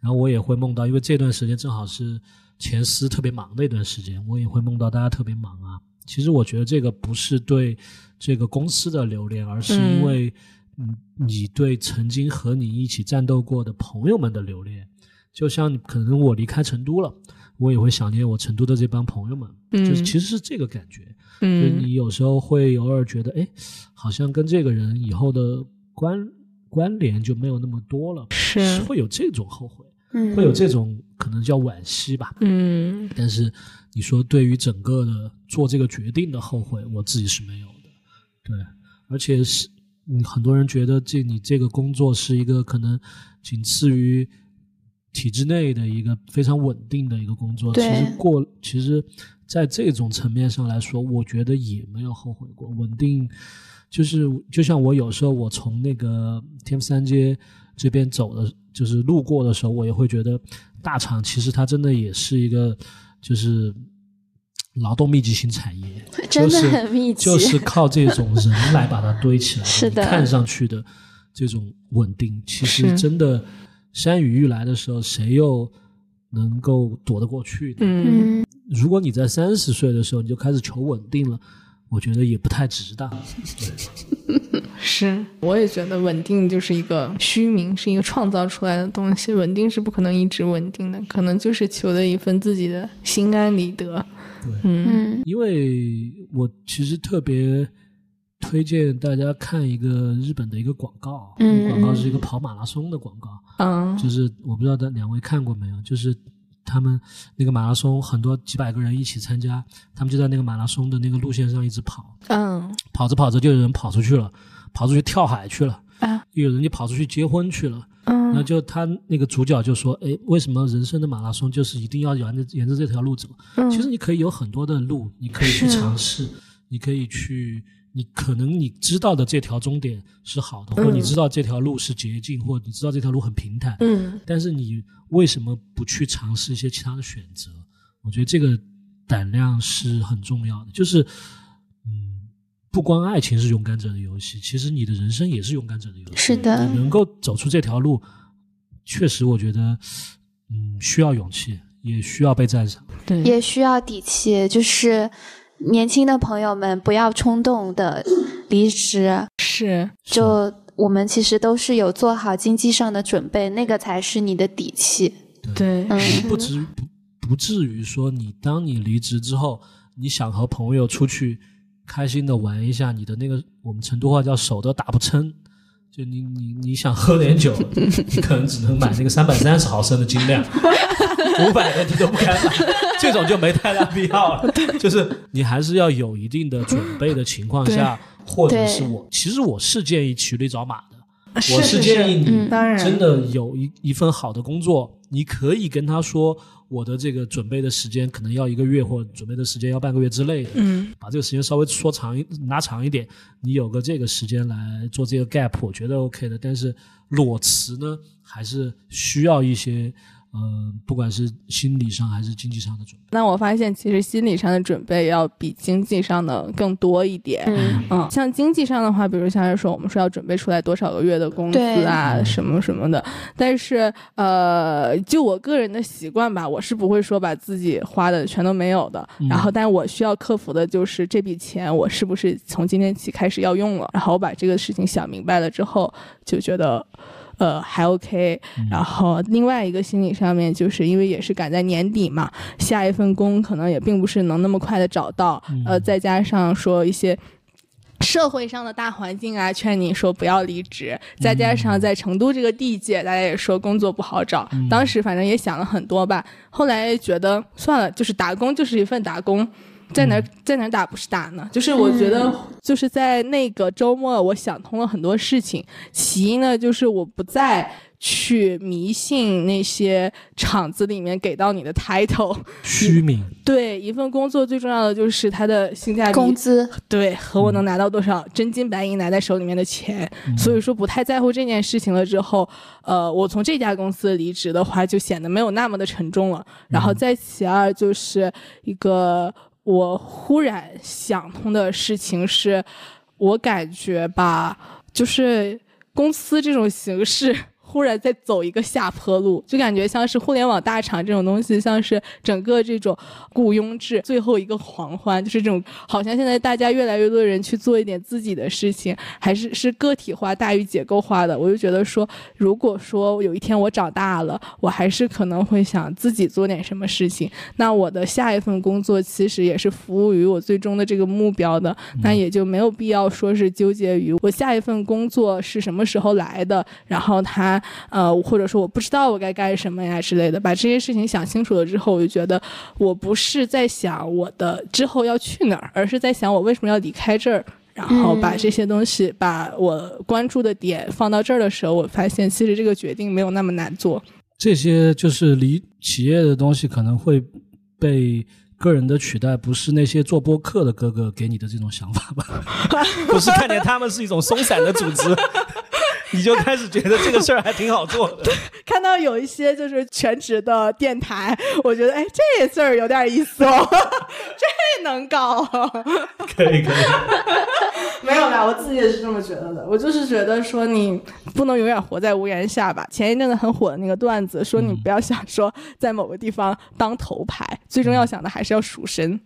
然后我也会梦到，因为这段时间正好是前司特别忙的一段时间，我也会梦到大家特别忙啊。其实我觉得这个不是对这个公司的留恋，而是因为嗯你对曾经和你一起战斗过的朋友们的留恋。就像可能我离开成都了，我也会想念我成都的这帮朋友们，嗯就是其实是这个感觉。就嗯你有时候会偶尔觉得，哎，好像跟这个人以后的关关联就没有那么多了，是会有这种后悔，嗯会有这种可能叫惋惜吧。嗯但是你说对于整个的做这个决定的后悔，我自己是没有的。对，而且是嗯，很多人觉得这你这个工作是一个可能仅次于体制内的一个非常稳定的一个工作。其实过，其实在这种层面上来说，我觉得也没有后悔过。稳定就是就像我有时候我从那个天府三街这边走的，就是路过的时候，我也会觉得大厂其实它真的也是一个就是劳动密集型产业，真的就是很密集就是靠这种人来把它堆起来，是的看上去的这种稳定。其实真的山雨欲来的时候，谁又能够躲得过去呢？嗯，嗯，如果你在三十岁的时候你就开始求稳定了，我觉得也不太值当。是，我也觉得稳定就是一个虚名，是一个创造出来的东西。稳定是不可能一直稳定的，可能就是求的一份自己的心安理得。对嗯因为我其实特别推荐大家看一个日本的一个广告，嗯广告是一个跑马拉松的广告，嗯。就是我不知道大两位看过没有，就是他们那个马拉松很多几百个人一起参加，他们就在那个马拉松的那个路线上一直跑，嗯。跑着跑着就有人跑出去了，跑出去跳海去了，啊。有人就跑出去结婚去了。然后嗯就他那个主角就说：“哎，为什么人生的马拉松就是一定要沿着沿着这条路走？嗯，其实你可以有很多的路，你可以去尝试，你可以去，你可能你知道的这条终点是好的，或者你知道这条路是捷径，或者你知道这条路很平坦，嗯但是你为什么不去尝试一些其他的选择？我觉得这个胆量是很重要的。就是，嗯，不光爱情是勇敢者的游戏，其实你的人生也是勇敢者的游戏。是的你能够走出这条路，确实我觉得，嗯，需要勇气，也需要被赞赏。对，也需要底气，就是年轻的朋友们不要冲动的离职，是就我们其实都是有做好经济上的准备，那个才是你的底气。对，嗯。不至于不不至于说你当你离职之后，你想和朋友出去开心的玩一下，你的那个我们成都话叫手都打不撑。就你你你想喝点酒，你可能只能买那个三百三十毫升的精酿，五百的你都不敢买，这种就没太大必要了。就是你还是要有一定的准备的情况下，或者是我其实我是建议骑驴找马的，我是建议你真的有一一份好的工作，你可以跟他说，我的这个准备的时间可能要一个月，或者准备的时间要半个月之类的。嗯。把这个时间稍微说长一拉长一点，你有个这个时间来做这个 gap，我觉得 OK 的。但是裸辞呢，还是需要一些呃，不管是心理上还是经济上的准备。那我发现其实心理上的准备要比经济上的更多一点。嗯嗯，像经济上的话，比如像是说我们说要准备出来多少个月的工资啊，什么什么的。但是呃，就我个人的习惯吧，我是不会说把自己花的全都没有的。嗯然后，但我需要克服的就是这笔钱我是不是从今天起开始要用了。然后我把这个事情想明白了之后，就觉得。呃，还 OK，然后另外一个心理上面，就是因为也是赶在年底嘛，下一份工可能也并不是能那么快的找到，呃，再加上说一些。社会上的大环境啊，劝你说不要离职，再加上在成都这个地界，大家也说工作不好找。当时反正也想了很多吧，后来觉得算了，就是打工就是一份打工，在哪儿在哪儿打不是打呢？就是我觉得就是在那个周末，我想通了很多事情。其一呢，就是我不再去迷信那些厂子里面给到你的 title。虚名，对，一份工作最重要的就是它的性价比，工资，对，和我能拿到多少真金白银拿在手里面的钱，所以说不太在乎这件事情了。之后，呃，我从这家公司离职的话，就显得没有那么的沉重了。然后再其二就是一个我忽然想通的事情是，我感觉吧，就是公司这种形式。忽然在走一个下坡路，就感觉像是互联网大厂这种东西，像是整个这种雇佣制最后一个狂欢，就是这种好像现在大家越来越多人去做一点自己的事情，还是是个体化大于结构化的。我就觉得说，如果说有一天我长大了，我还是可能会想自己做点什么事情。那我的下一份工作其实也是服务于我最终的这个目标的，那也就没有必要说是纠结于我下一份工作是什么时候来的，然后它。呃，或者说我不知道我该干什么呀之类的，把这些事情想清楚了之后，我就觉得我不是在想我的之后要去哪儿，而是在想我为什么要离开这儿。然后把这些东西，把我关注的点放到这儿的时候，我发现其实这个决定没有那么难做。这些就是离企业的东西可能会被个人的取代，不是那些做播客的哥哥给你的这种想法吧？不是看见他们是一种松散的组织。你就开始觉得这个事儿还挺好做的。看到有一些就是全职的电台，我觉得哎，这事儿有点意思哦，这能搞。可以可以，没有啦，我自己也是这么觉得的。我就是觉得说你不能永远活在屋檐下吧。前一阵子很火的那个段子，说你不要想说在某个地方当头牌，最终要想的还是要赎身。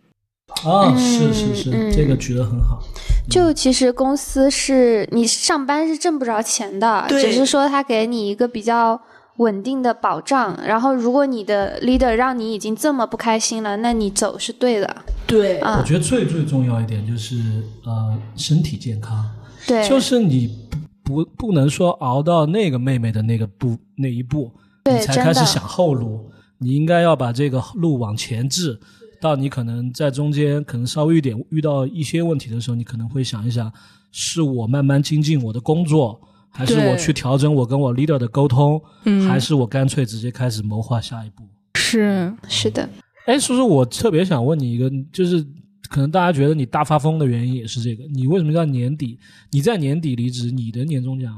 啊，是是是，嗯这个举得很好。就其实公司是你上班是挣不着钱的，对只是说他给你一个比较稳定的保障。然后如果你的 leader 让你已经这么不开心了，那你走是对的。对啊我觉得最最重要一点就是呃身体健康，对，就是你不不不能说熬到那个妹妹的那个步那一步，你才开始想后路，你应该要把这个路往前置。到你可能在中间可能稍微一点遇到一些问题的时候，你可能会想一想，是我慢慢精进我的工作，还是我去调整我跟我 leader 的沟通，嗯还是我干脆直接开始谋划下一步？是是的。哎，叔叔，我特别想问你一个，就是可能大家觉得你大发疯的原因也是这个，你为什么要年底？你在年底离职，你的年终奖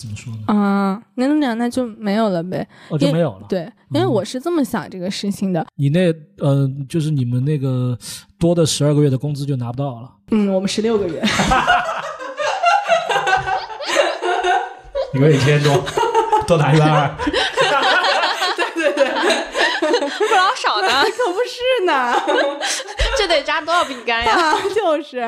怎么说呢？啊，年终奖那就没有了呗。哦，就没有了。，对，因为我是这么想这个事情的。你那呃，就是你们那个多的十二个月的工资就拿不到了，嗯，我们十六个月。你们一千多，多拿一万二。对对对 不老少呢，可不是呢，这得扎多少饼干呀？啊，就是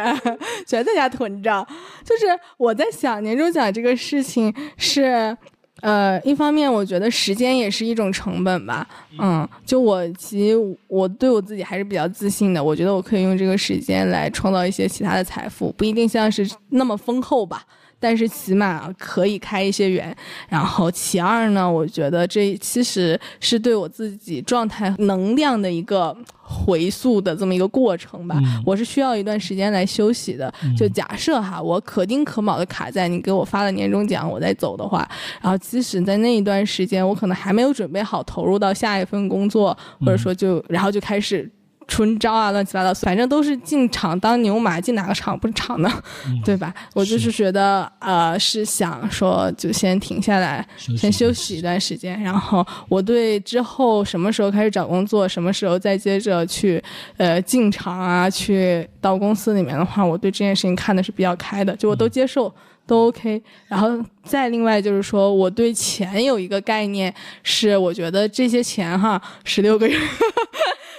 全在家囤着。就是我在想年终奖这个事情是。呃，一方面我觉得时间也是一种成本吧，嗯，就我其实我对我自己还是比较自信的，我觉得我可以用这个时间来创造一些其他的财富，不一定像是那么丰厚吧，但是起码可以开一些源。然后其二呢，我觉得这其实是对我自己状态能量的一个回溯的这么一个过程吧。嗯我是需要一段时间来休息的。就假设哈，我可丁可卯的卡在你给我发了年终奖，我再走的话，然后即使在那一段时间，我可能还没有准备好投入到下一份工作，或者说就然后就开始。春招啊，乱七八糟，反正都是进厂当牛马，进哪个厂不是厂呢？对吧？我就是觉得，呃，是想说，就先停下来，休先休息一段时间，然后我对之后什么时候开始找工作，什么时候再接着去呃进厂啊，去到公司里面的话，我对这件事情看的是比较开的，就我都接受。都 OK，然后再另外就是说，我对钱有一个概念，是我觉得这些钱哈，十六个月，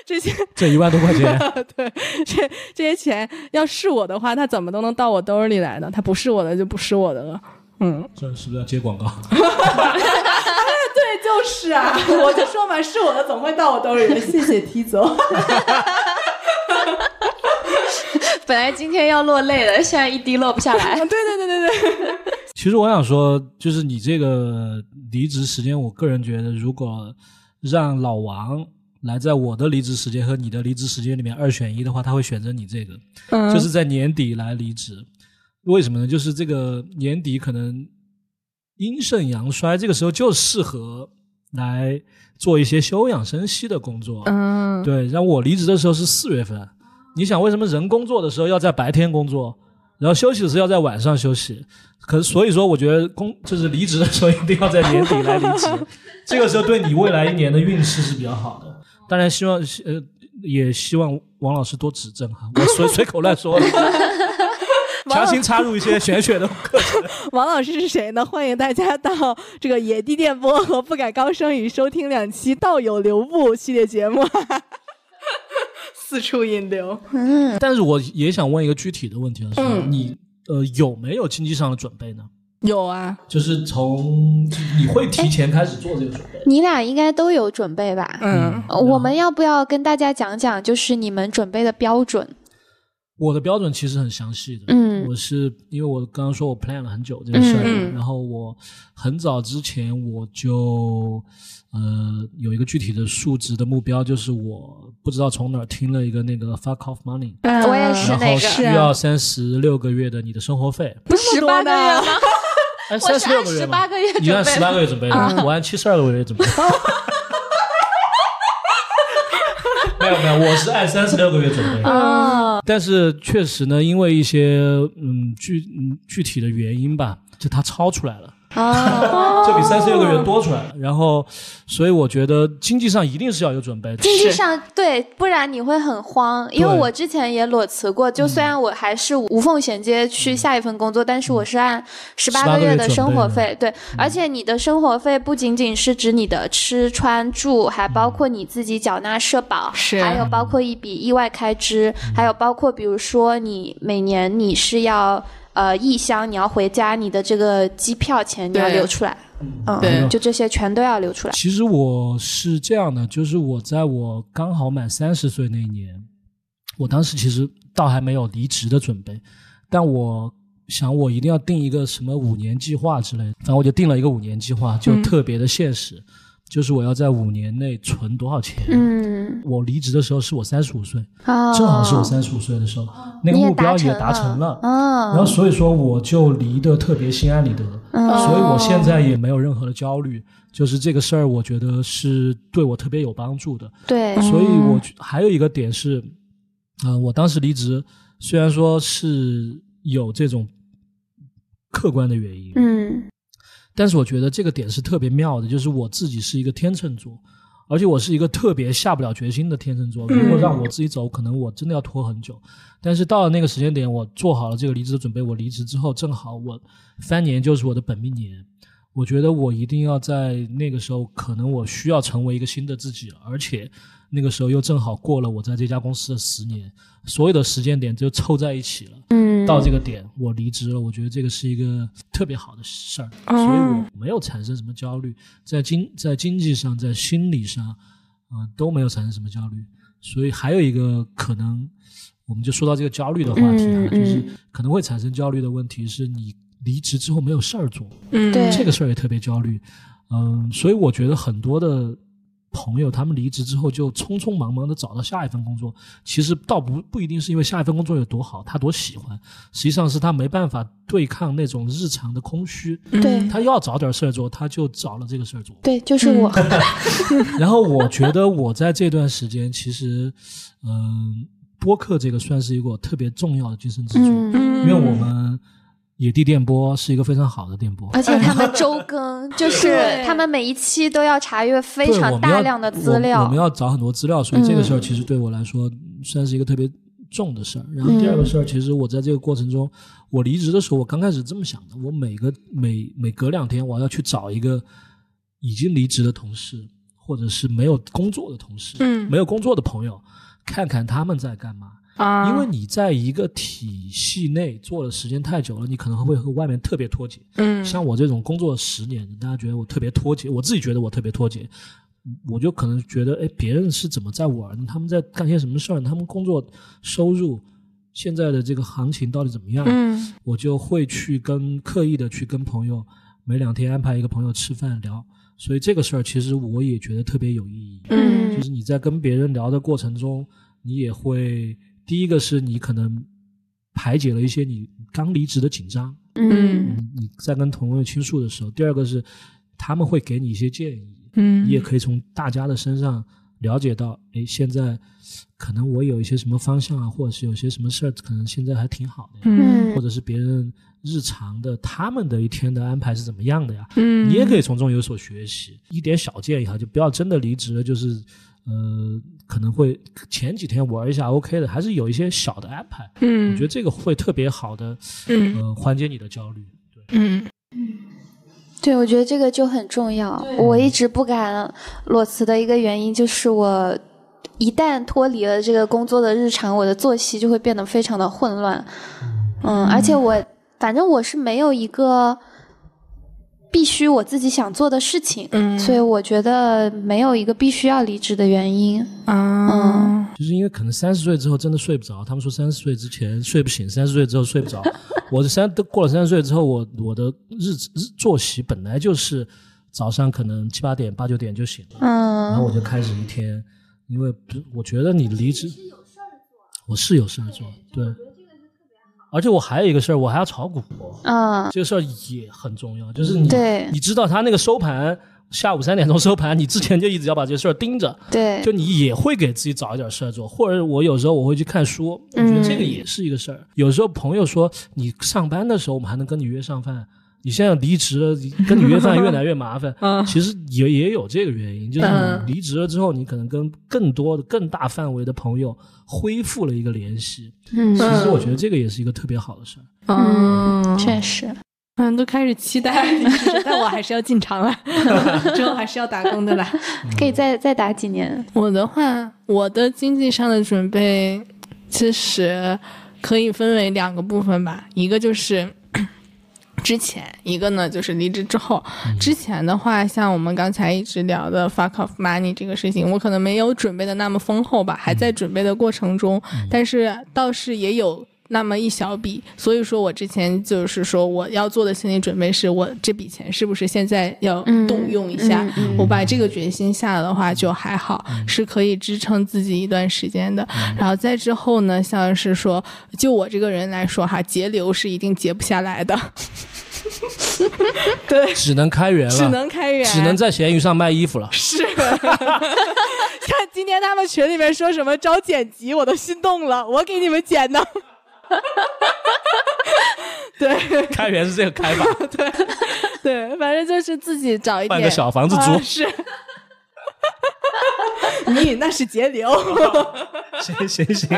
这些 这一万多块钱，对，这这些钱要是我的话，他怎么都能到我兜里来的，他不是我的就不是我的了。嗯，这是不是要接广告？对，就是啊，我就说嘛，是我的总会到我兜里的。谢谢 T 总。本来今天要落泪的，现在一滴落不下来。对对对对对，其实我想说，就是你这个离职时间，我个人觉得，如果让老王来在我的离职时间和你的离职时间里面二选一的话，他会选择你这个，嗯就是在年底来离职。为什么呢？就是这个年底可能阴盛阳衰，这个时候就适合来做一些休养生息的工作。嗯，对，然后我离职的时候是四月份，你想为什么人工作的时候要在白天工作，然后休息的时候要在晚上休息？可是所以说，我觉得工就是离职的时候一定要在年底来离职，这个时候对你未来一年的运势是比较好的。当然，希望呃也希望王老师多指正哈，我随 随口乱说的，强行插入一些玄学的课程。王老师是谁呢？欢迎大家到这个野地电波和不改高声语收听两期道友留步系列节目，四处引流。嗯但是我也想问一个具体的问题啊，是嗯你呃有没有经济上的准备呢？有啊，就是从你会提前开始做这个准备。你俩应该都有准备吧？嗯呃我们要不要跟大家讲讲，就是你们准备的标准？我的标准其实很详细的，嗯我是因为我刚刚说我 plan 了很久这个事儿，然后我很早之前我就呃有一个具体的数值的目标，就是我不知道从哪儿听了一个那个 fuck off money，我也是然后那个需要三十六个月的你的生活费，不是十八个月吗？哎，我按十六个月嘛十八个月你按十。八个月准备的，我按七十二个月准备的。没有没有，我是按三十六个月准备的。哦，但是确实呢，因为一些嗯具嗯具体的原因吧，就它超出来了。哦，就比三十六个月多出来了。然后，所以我觉得经济上一定是要有准备的。经济上对，不然你会很慌。因为我之前也裸辞过，就虽然我还是无缝衔接去下一份工作，但是我是按十八18个月的生活费，对，而且你的生活费不仅仅是指你的吃穿住，还包括你自己缴纳社保，是还有包括一笔意外开支，还有包括比如说你每年你是要。呃，异乡你要回家，你的这个机票钱你要留出来，嗯，对。就这些全都要留出来。其实我是这样的，就是我在我刚好满三十岁那一年，我当时其实倒还没有离职的准备，但我想我一定要定一个什么五年计划之类的，反正我就定了一个五年计划，就特别的现实，就是我要在五年内存多少钱。嗯，我离职的时候是我三十五岁，哦，正好是我三十五岁的时候，那个目标也达成了。嗯，然后所以说我就离得特别心安理得，嗯所以我现在也没有任何的焦虑，就是这个事儿，我觉得是对我特别有帮助的。对，所以我觉还有一个点是，呃，我当时离职虽然说是有这种客观的原因，嗯但是我觉得这个点是特别妙的，就是我自己是一个天秤座，而且我是一个特别下不了决心的天秤座。如果让我自己走，可能我真的要拖很久。但是到了那个时间点，我做好了这个离职的准备。我离职之后，正好我三年就是我的本命年，我觉得我一定要在那个时候，可能我需要成为一个新的自己了，而且那个时候又正好过了我在这家公司的十年，所有的时间点就凑在一起了。嗯到这个点，我离职了，我觉得这个是一个特别好的事儿，所以我没有产生什么焦虑，在经在经济上，在心理上，啊、都没有产生什么焦虑。所以还有一个可能，我们就说到这个焦虑的话题啊，嗯就是可能会产生焦虑的问题是你离职之后没有事儿做，嗯，对这个事儿也特别焦虑。嗯，所以我觉得很多的朋友他们离职之后就匆匆忙忙的找到下一份工作，其实倒不不一定是因为下一份工作有多好，他多喜欢，实际上是他没办法对抗那种日常的空虚，对。他要找点事儿做，他就找了这个事儿做。对，就是我，然后我觉得我在这段时间，其实，嗯，播客这个算是一个特别重要的精神支柱，嗯，因为我们野地电波是一个非常好的电波，而且 他们周更，就是他们每一期都要查阅非常大量的资我料我们要找很多资料，所以这个事儿嗯其实对我来说算是一个特别重的事儿。然后第二嗯个事儿，其实我在这个过程中，我离职的时候，我刚开始这么想的：我每个每每隔两天，我要去找一个已经离职的同事，或者是没有工作的同事，嗯没有工作的朋友，看看他们在干嘛。啊，因为你在一个体系内做的时间太久了，你可能会和外面特别脱节。嗯像我这种工作十年的，大家觉得我特别脱节，我自己觉得我特别脱节，我就可能觉得，哎，别人是怎么在玩的？他们在干些什么事儿？他们工作收入现在的这个行情到底怎么样？嗯我就会去跟刻意的去跟朋友每两天安排一个朋友吃饭聊，所以这个事儿其实我也觉得特别有意义。嗯就是你在跟别人聊的过程中，你也会第一个是你可能排解了一些你刚离职的紧张，嗯。嗯，你在跟同事倾诉的时候，第二个是他们会给你一些建议，嗯，你也可以从大家的身上了解到，哎，现在可能我有一些什么方向啊，或者是有些什么事儿，可能现在还挺好的呀，嗯。或者是别人日常的他们的一天的安排是怎么样的呀，嗯，你也可以从中有所学习，一点小建议哈，就不要真的离职了，就是呃，可能会前几天玩一下 OK 的，还是有一些小的安排，嗯，我觉得这个会特别好的，嗯呃，缓解你的焦虑。对，嗯对，我觉得这个就很重要。我一直不敢裸辞的一个原因就是我。一旦脱离了这个工作的日常，我的作息就会变得非常的混乱。嗯，而且我反正我是没有一个必须我自己想做的事情，嗯，所以我觉得没有一个必须要离职的原因。啊，就是因为可能三十岁之后真的睡不着，他们说三十岁之前睡不醒，三十岁之后睡不着。我这三都过了三十岁之后，我我的日子日作息本来就是早上可能七八点八九点就醒了，然后嗯我就开始一天，因为不我觉得你离职，我是有事儿做，对。而且我还有一个事儿，我还要炒股，嗯，这个事儿也很重要，就是你对。你知道他那个收盘下午三点钟收盘，你之前就一直要把这个事儿盯着，对，就你也会给自己找一点事儿做，或者我有时候我会去看书，我觉得这个也是一个事儿。有时候朋友说你上班的时候我们还能跟你约上饭，你现在离职了，跟你约饭 越来越麻烦。嗯其实也也有这个原因，就是嗯你离职了之后，你可能跟更多的、更大范围的朋友恢复了一个联系。嗯其实我觉得这个也是一个特别好的事儿。嗯，确实，嗯，都开始期待 离职，但我还是要进厂了，之后还是要打工的啦。可以再再打几年。我的话，我的经济上的准备其实可以分为两个部分吧，一个就是。之前一个呢，就是离职之后。之前的话，像我们刚才一直聊的 fuck off money 这个事情，我可能没有准备的那么丰厚吧，还在准备的过程中。但是倒是也有那么一小笔，所以说我之前就是说我要做的心理准备是我这笔钱是不是现在要嗯动用一下，嗯嗯。我把这个决心下了的话就还好，是可以支撑自己一段时间的。然后再之后呢，像是说就我这个人来说哈，节流是一定节不下来的，对，只能开源了，只能开源，只能在闲鱼上卖衣服了。是，看今天他们群里面说什么招剪辑，我都心动了，我给你们剪的。对开源是这个开法，对对，反正就是自己找一点换个小房子租。啊是。你那是节流，行行行，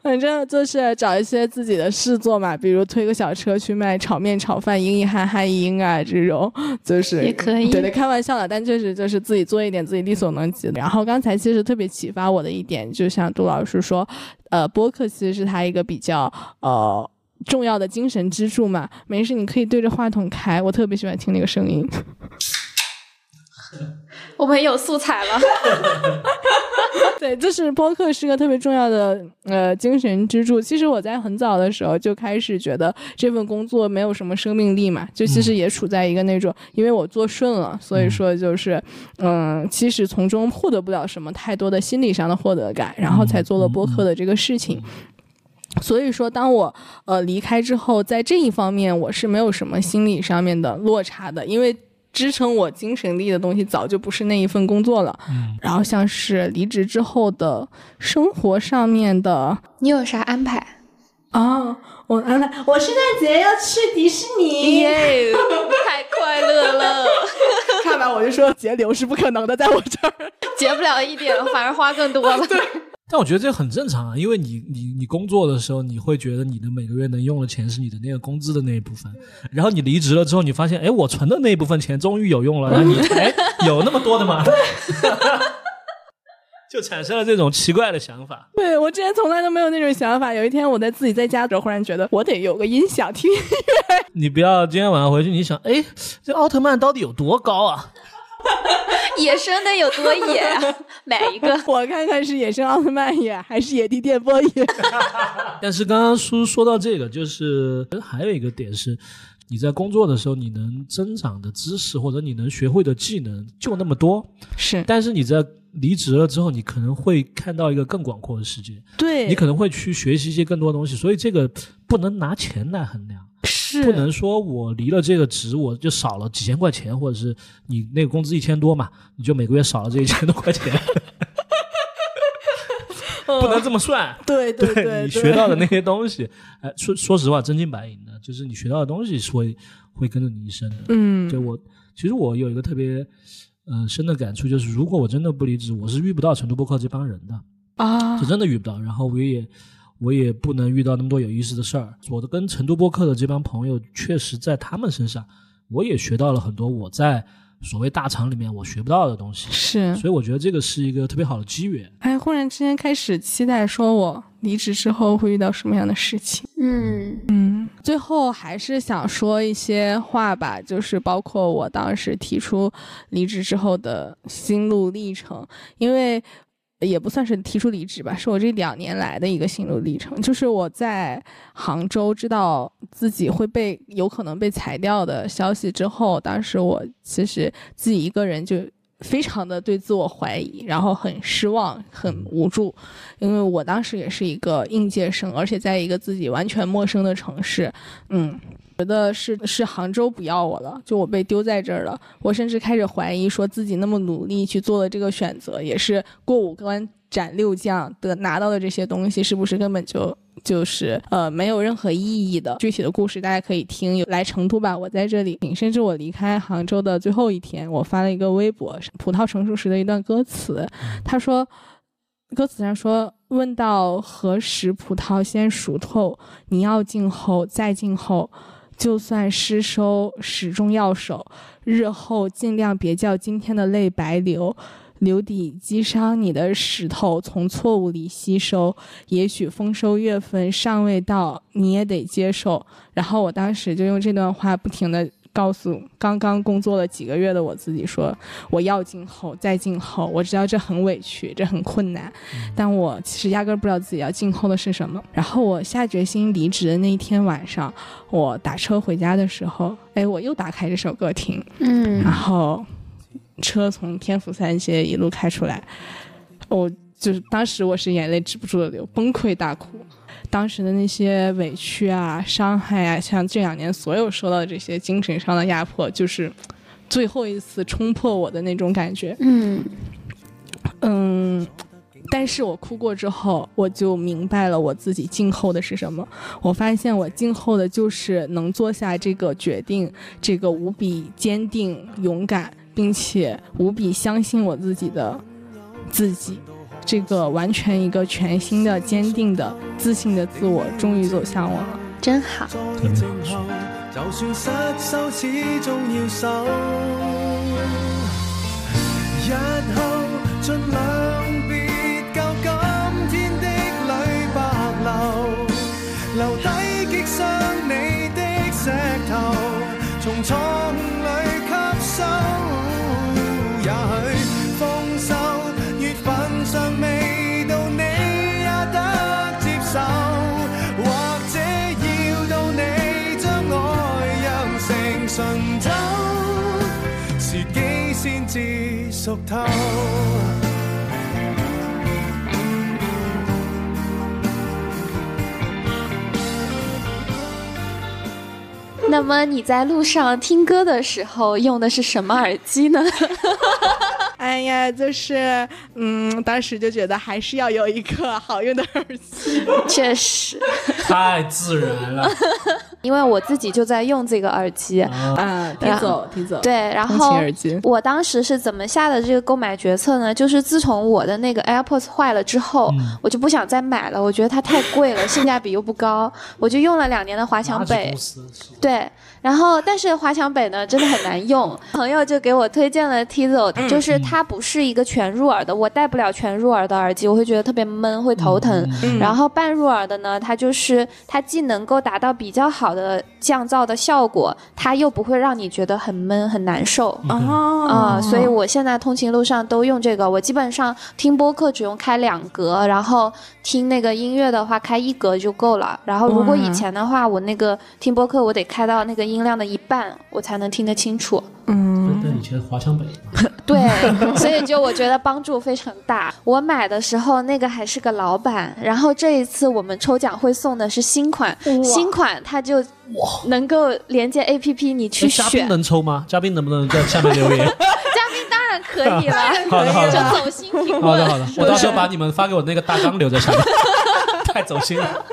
反正就是找一些自己的事做嘛，比如推个小车去卖炒面、炒饭，赢一憨憨一赢啊，这种就是也可以对对，开玩笑的，但确实就是自己做一点自己力所能及的。然后刚才其实特别启发我的一点，就像杜老师说，呃，播客其实是他一个比较呃。重要的精神支柱嘛，没事，你可以对着话筒开，我特别喜欢听那个声音。我们有素材了。对，就是播客是个特别重要的呃精神支柱。其实我在很早的时候就开始觉得这份工作没有什么生命力嘛，就其实也处在一个那种，因为我做顺了，所以说就是嗯，其实从中获得不了什么太多的心理上的获得感，然后才做了播客的这个事情。所以说，当我呃离开之后，在这一方面我是没有什么心理上面的落差的，因为支撑我精神力的东西早就不是那一份工作了。嗯，然后像是离职之后的生活上面的你有啥安排？哦，我安排我圣诞节要去迪士尼，耶，太快乐了，看吧，我就说节流是不可能的，在我这儿。节不了一点，反而花更多了。但我觉得这很正常啊，因为你你你工作的时候，你会觉得你的每个月能用的钱是你的那个工资的那一部分，然后你离职了之后，你发现，哎，我存的那一部分钱终于有用了，然后你 哎有那么多的吗？就产生了这种奇怪的想法。对我之前从来都没有那种想法。有一天我在自己在家的时候，忽然觉得我得有个音响听音乐。你不要今天晚上回去，你想，哎，这奥特曼到底有多高啊？野生的有多野啊？买一个。我看看是野生奥特曼野还是野地电波野？但是刚刚叔说到这个，就是还有一个点是，你在工作的时候，你能增长的知识或者你能学会的技能就那么多，是但是你在离职了之后，你可能会看到一个更广阔的世界，对，你可能会去学习一些更多东西，所以这个不能拿钱来衡量。是不能说我离了这个职，我就少了几千块钱，或者是你那个工资一千多嘛，你就每个月少了这一千多块钱，不能这么算。对对对，你学到的那些东西，哎，说说实话，真金白银的，就是你学到的东西是会会跟着你一生的。嗯就我，其实我有一个特别呃深的感触，就是如果我真的不离职，我是遇不到成都播客这帮人的，啊是真的遇不到。然后我也我也不能遇到那么多有意思的事儿。我的跟成都播客的这帮朋友，确实在他们身上，我也学到了很多我在所谓大厂里面我学不到的东西。是。所以我觉得这个是一个特别好的机缘。哎，忽然之间开始期待，说我离职之后会遇到什么样的事情。嗯嗯，最后还是想说一些话吧，就是包括我当时提出离职之后的心路历程，因为也不算是提出离职吧，是我这两年来的一个心路历程。就是我在杭州知道自己会被有可能被裁掉的消息之后，当时我其实自己一个人就。非常的对自我怀疑，然后很失望、很无助，因为我当时也是一个应届生，而且在一个自己完全陌生的城市，嗯，觉得是是杭州不要我了，就我被丢在这儿了。我甚至开始怀疑，说自己那么努力去做的这个选择，也是过五关斩六将得拿到的这些东西，是不是根本就就是呃没有任何意义的？具体的故事大家可以听。有来成都吧，我在这里。甚至我离开杭州的最后一天，我发了一个微博，葡萄成熟时的一段歌词。他说，歌词上说：“问到何时葡萄先熟透，你要静候，再静候。就算失收，始终要守。日后尽量别叫今天的泪白流。”留底击伤你的石头，从错误里吸收。也许丰收月份尚未到，你也得接受。然后我当时就用这段话不停的告诉刚刚工作了几个月的我自己说：我要静候，再静候。我知道这很委屈，这很困难，但我其实压根儿不知道自己要静候的是什么。然后我下决心离职的那一天晚上，我打车回家的时候，哎，我又打开这首歌听，嗯然后车从天府三街一路开出来，我就是当时我是眼泪止不住的流，崩溃大哭。当时的那些委屈啊、伤害啊，像这两年所有受到的这些精神上的压迫，就是最后一次冲破我的那种感觉。嗯嗯，但是我哭过之后，我就明白了我自己静候的是什么。我发现我静候的就是能做下这个决定，这个无比坚定、勇敢，并且无比相信我自己的自己。这个完全一个全新的、坚定的、自信的自我，终于走向我了。真好。就算失收，始终要守。熟透。那么你在路上听歌的时候用的是什么耳机呢？哎呀，就是嗯，当时就觉得还是要有一个好用的耳机。确实，太自然了。因为我自己就在用这个耳机。啊啊，提走提走。对，然后。我当时是怎么下的这个购买决策呢？就是自从我的那个 AirPods 坏了之后，嗯我就不想再买了，我觉得它太贵了，性价比又不高，我就用了两年的华强北对，然后但是华强北呢真的很难用，朋友就给我推荐了 Tizo，、就是它不是一个全入耳的，我戴不了全入耳的耳机，我会觉得特别闷，会头疼。嗯然后半入耳的呢，它就是它既能够达到比较好的降噪的效果，它又不会让你觉得很闷很难受。啊啊、所以我现在通勤路上都用这个。我基本上听播客只用开两格，然后听那个音乐的话开一格就够了。然后如果以前的话，我那个听播客我得开到那个音量的一半，我才能听得清楚。嗯，但以前华强北 对，所以就我觉得帮助非常大。我买的时候那个还是个老版，然后这一次我们抽奖会送的是新款，新款它就能够连接 APP，你去选嘉宾选。能抽吗？嘉宾能不能在下面留言？嘉宾当然可以了，好的好的就走心评论。好的好的，我到时候把你们发给我那个大纲留在下面，太走心了。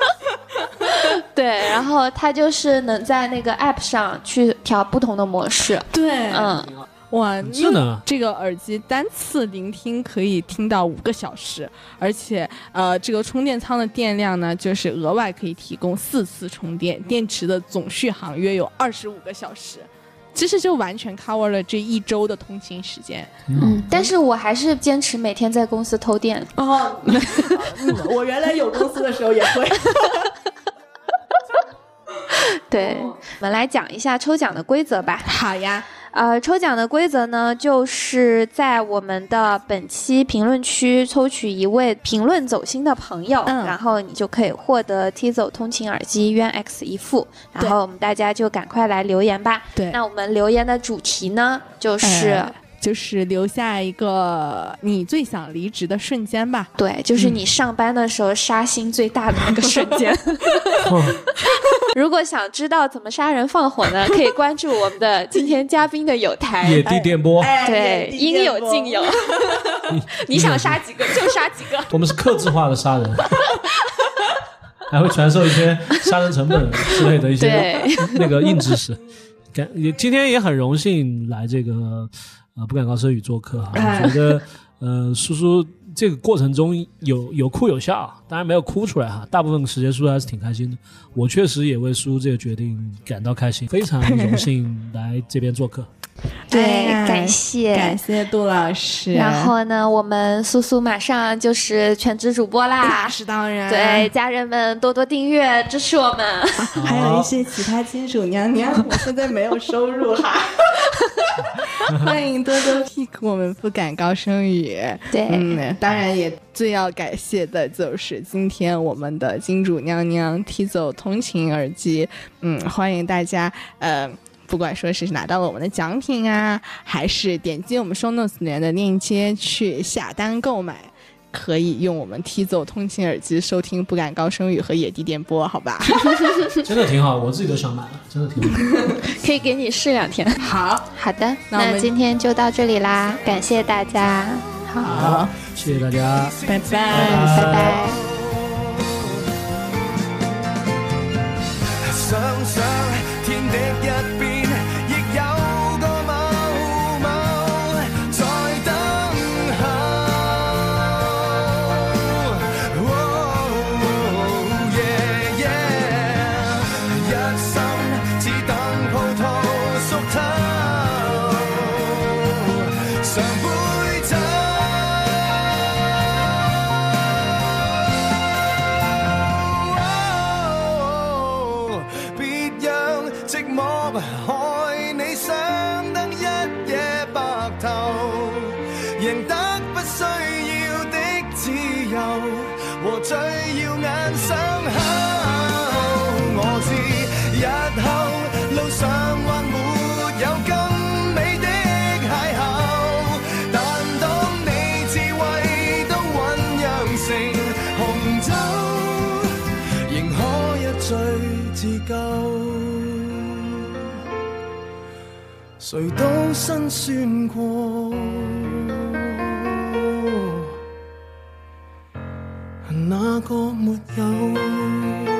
对，然后它就是能在那个 App 上去调不同的模式。对，嗯，哇，智能啊这个耳机单次聆听可以听到五个小时，而且呃，这个充电仓的电量呢，就是额外可以提供四次充电，电池的总续航约有二十五个小时。其实就完全 cover 了这一周的通勤时间。嗯，但是我还是坚持每天在公司偷电。哦，我原来有公司的时候也会。对，我们来讲一下抽奖的规则吧。好呀，呃，抽奖的规则呢，就是在我们的本期评论区抽取一位评论走心的朋友，嗯然后你就可以获得 Tizo 通勤耳机 Yuan X 一副。然后我们大家就赶快来留言吧。对那我们留言的主题呢，就是、呃就是留下一个你最想离职的瞬间吧。对，就是你上班的时候杀心最大的那个瞬间。如果想知道怎么杀人放火呢，可以关注我们的今天嘉宾的有台。野地电波，对，应有尽有。你想杀几个就杀几个。我们是克制化的杀人，还会传授一些杀人成本之类的一些对那个硬知识。感也今天也很荣幸来这个呃不敢高声语做客哈，我觉得呃叔叔这个过程中有有哭有笑，当然没有哭出来哈，大部分时间叔叔还是挺开心的。我确实也为叔叔这个决定感到开心，非常荣 幸来这边做客。对，哎感谢。感谢杜老师。然后呢，我们苏苏马上就是全职主播啦那。是当然，对，，家人们多多订阅支持我们。还有一些其他亲属娘娘，我现在没有收入哈。欢迎多多 pick 我们不敢高声语。对嗯，当然也最要感谢的就是今天我们的金主娘娘踢走通勤耳机。嗯，欢迎大家呃。不管说是拿到了我们的奖品啊，还是点击我们 show notes 里面的链接去下单购买，可以用我们 T 走通勤耳机收听不敢高声语和野地电波，好吧？真的挺好，我自己都想买了，真的挺好。可以给你试两天。好，好的，那那今天就到这里啦，感谢大家，好，好，谢谢大家。拜拜拜拜。想谁都辛酸过哪个没有。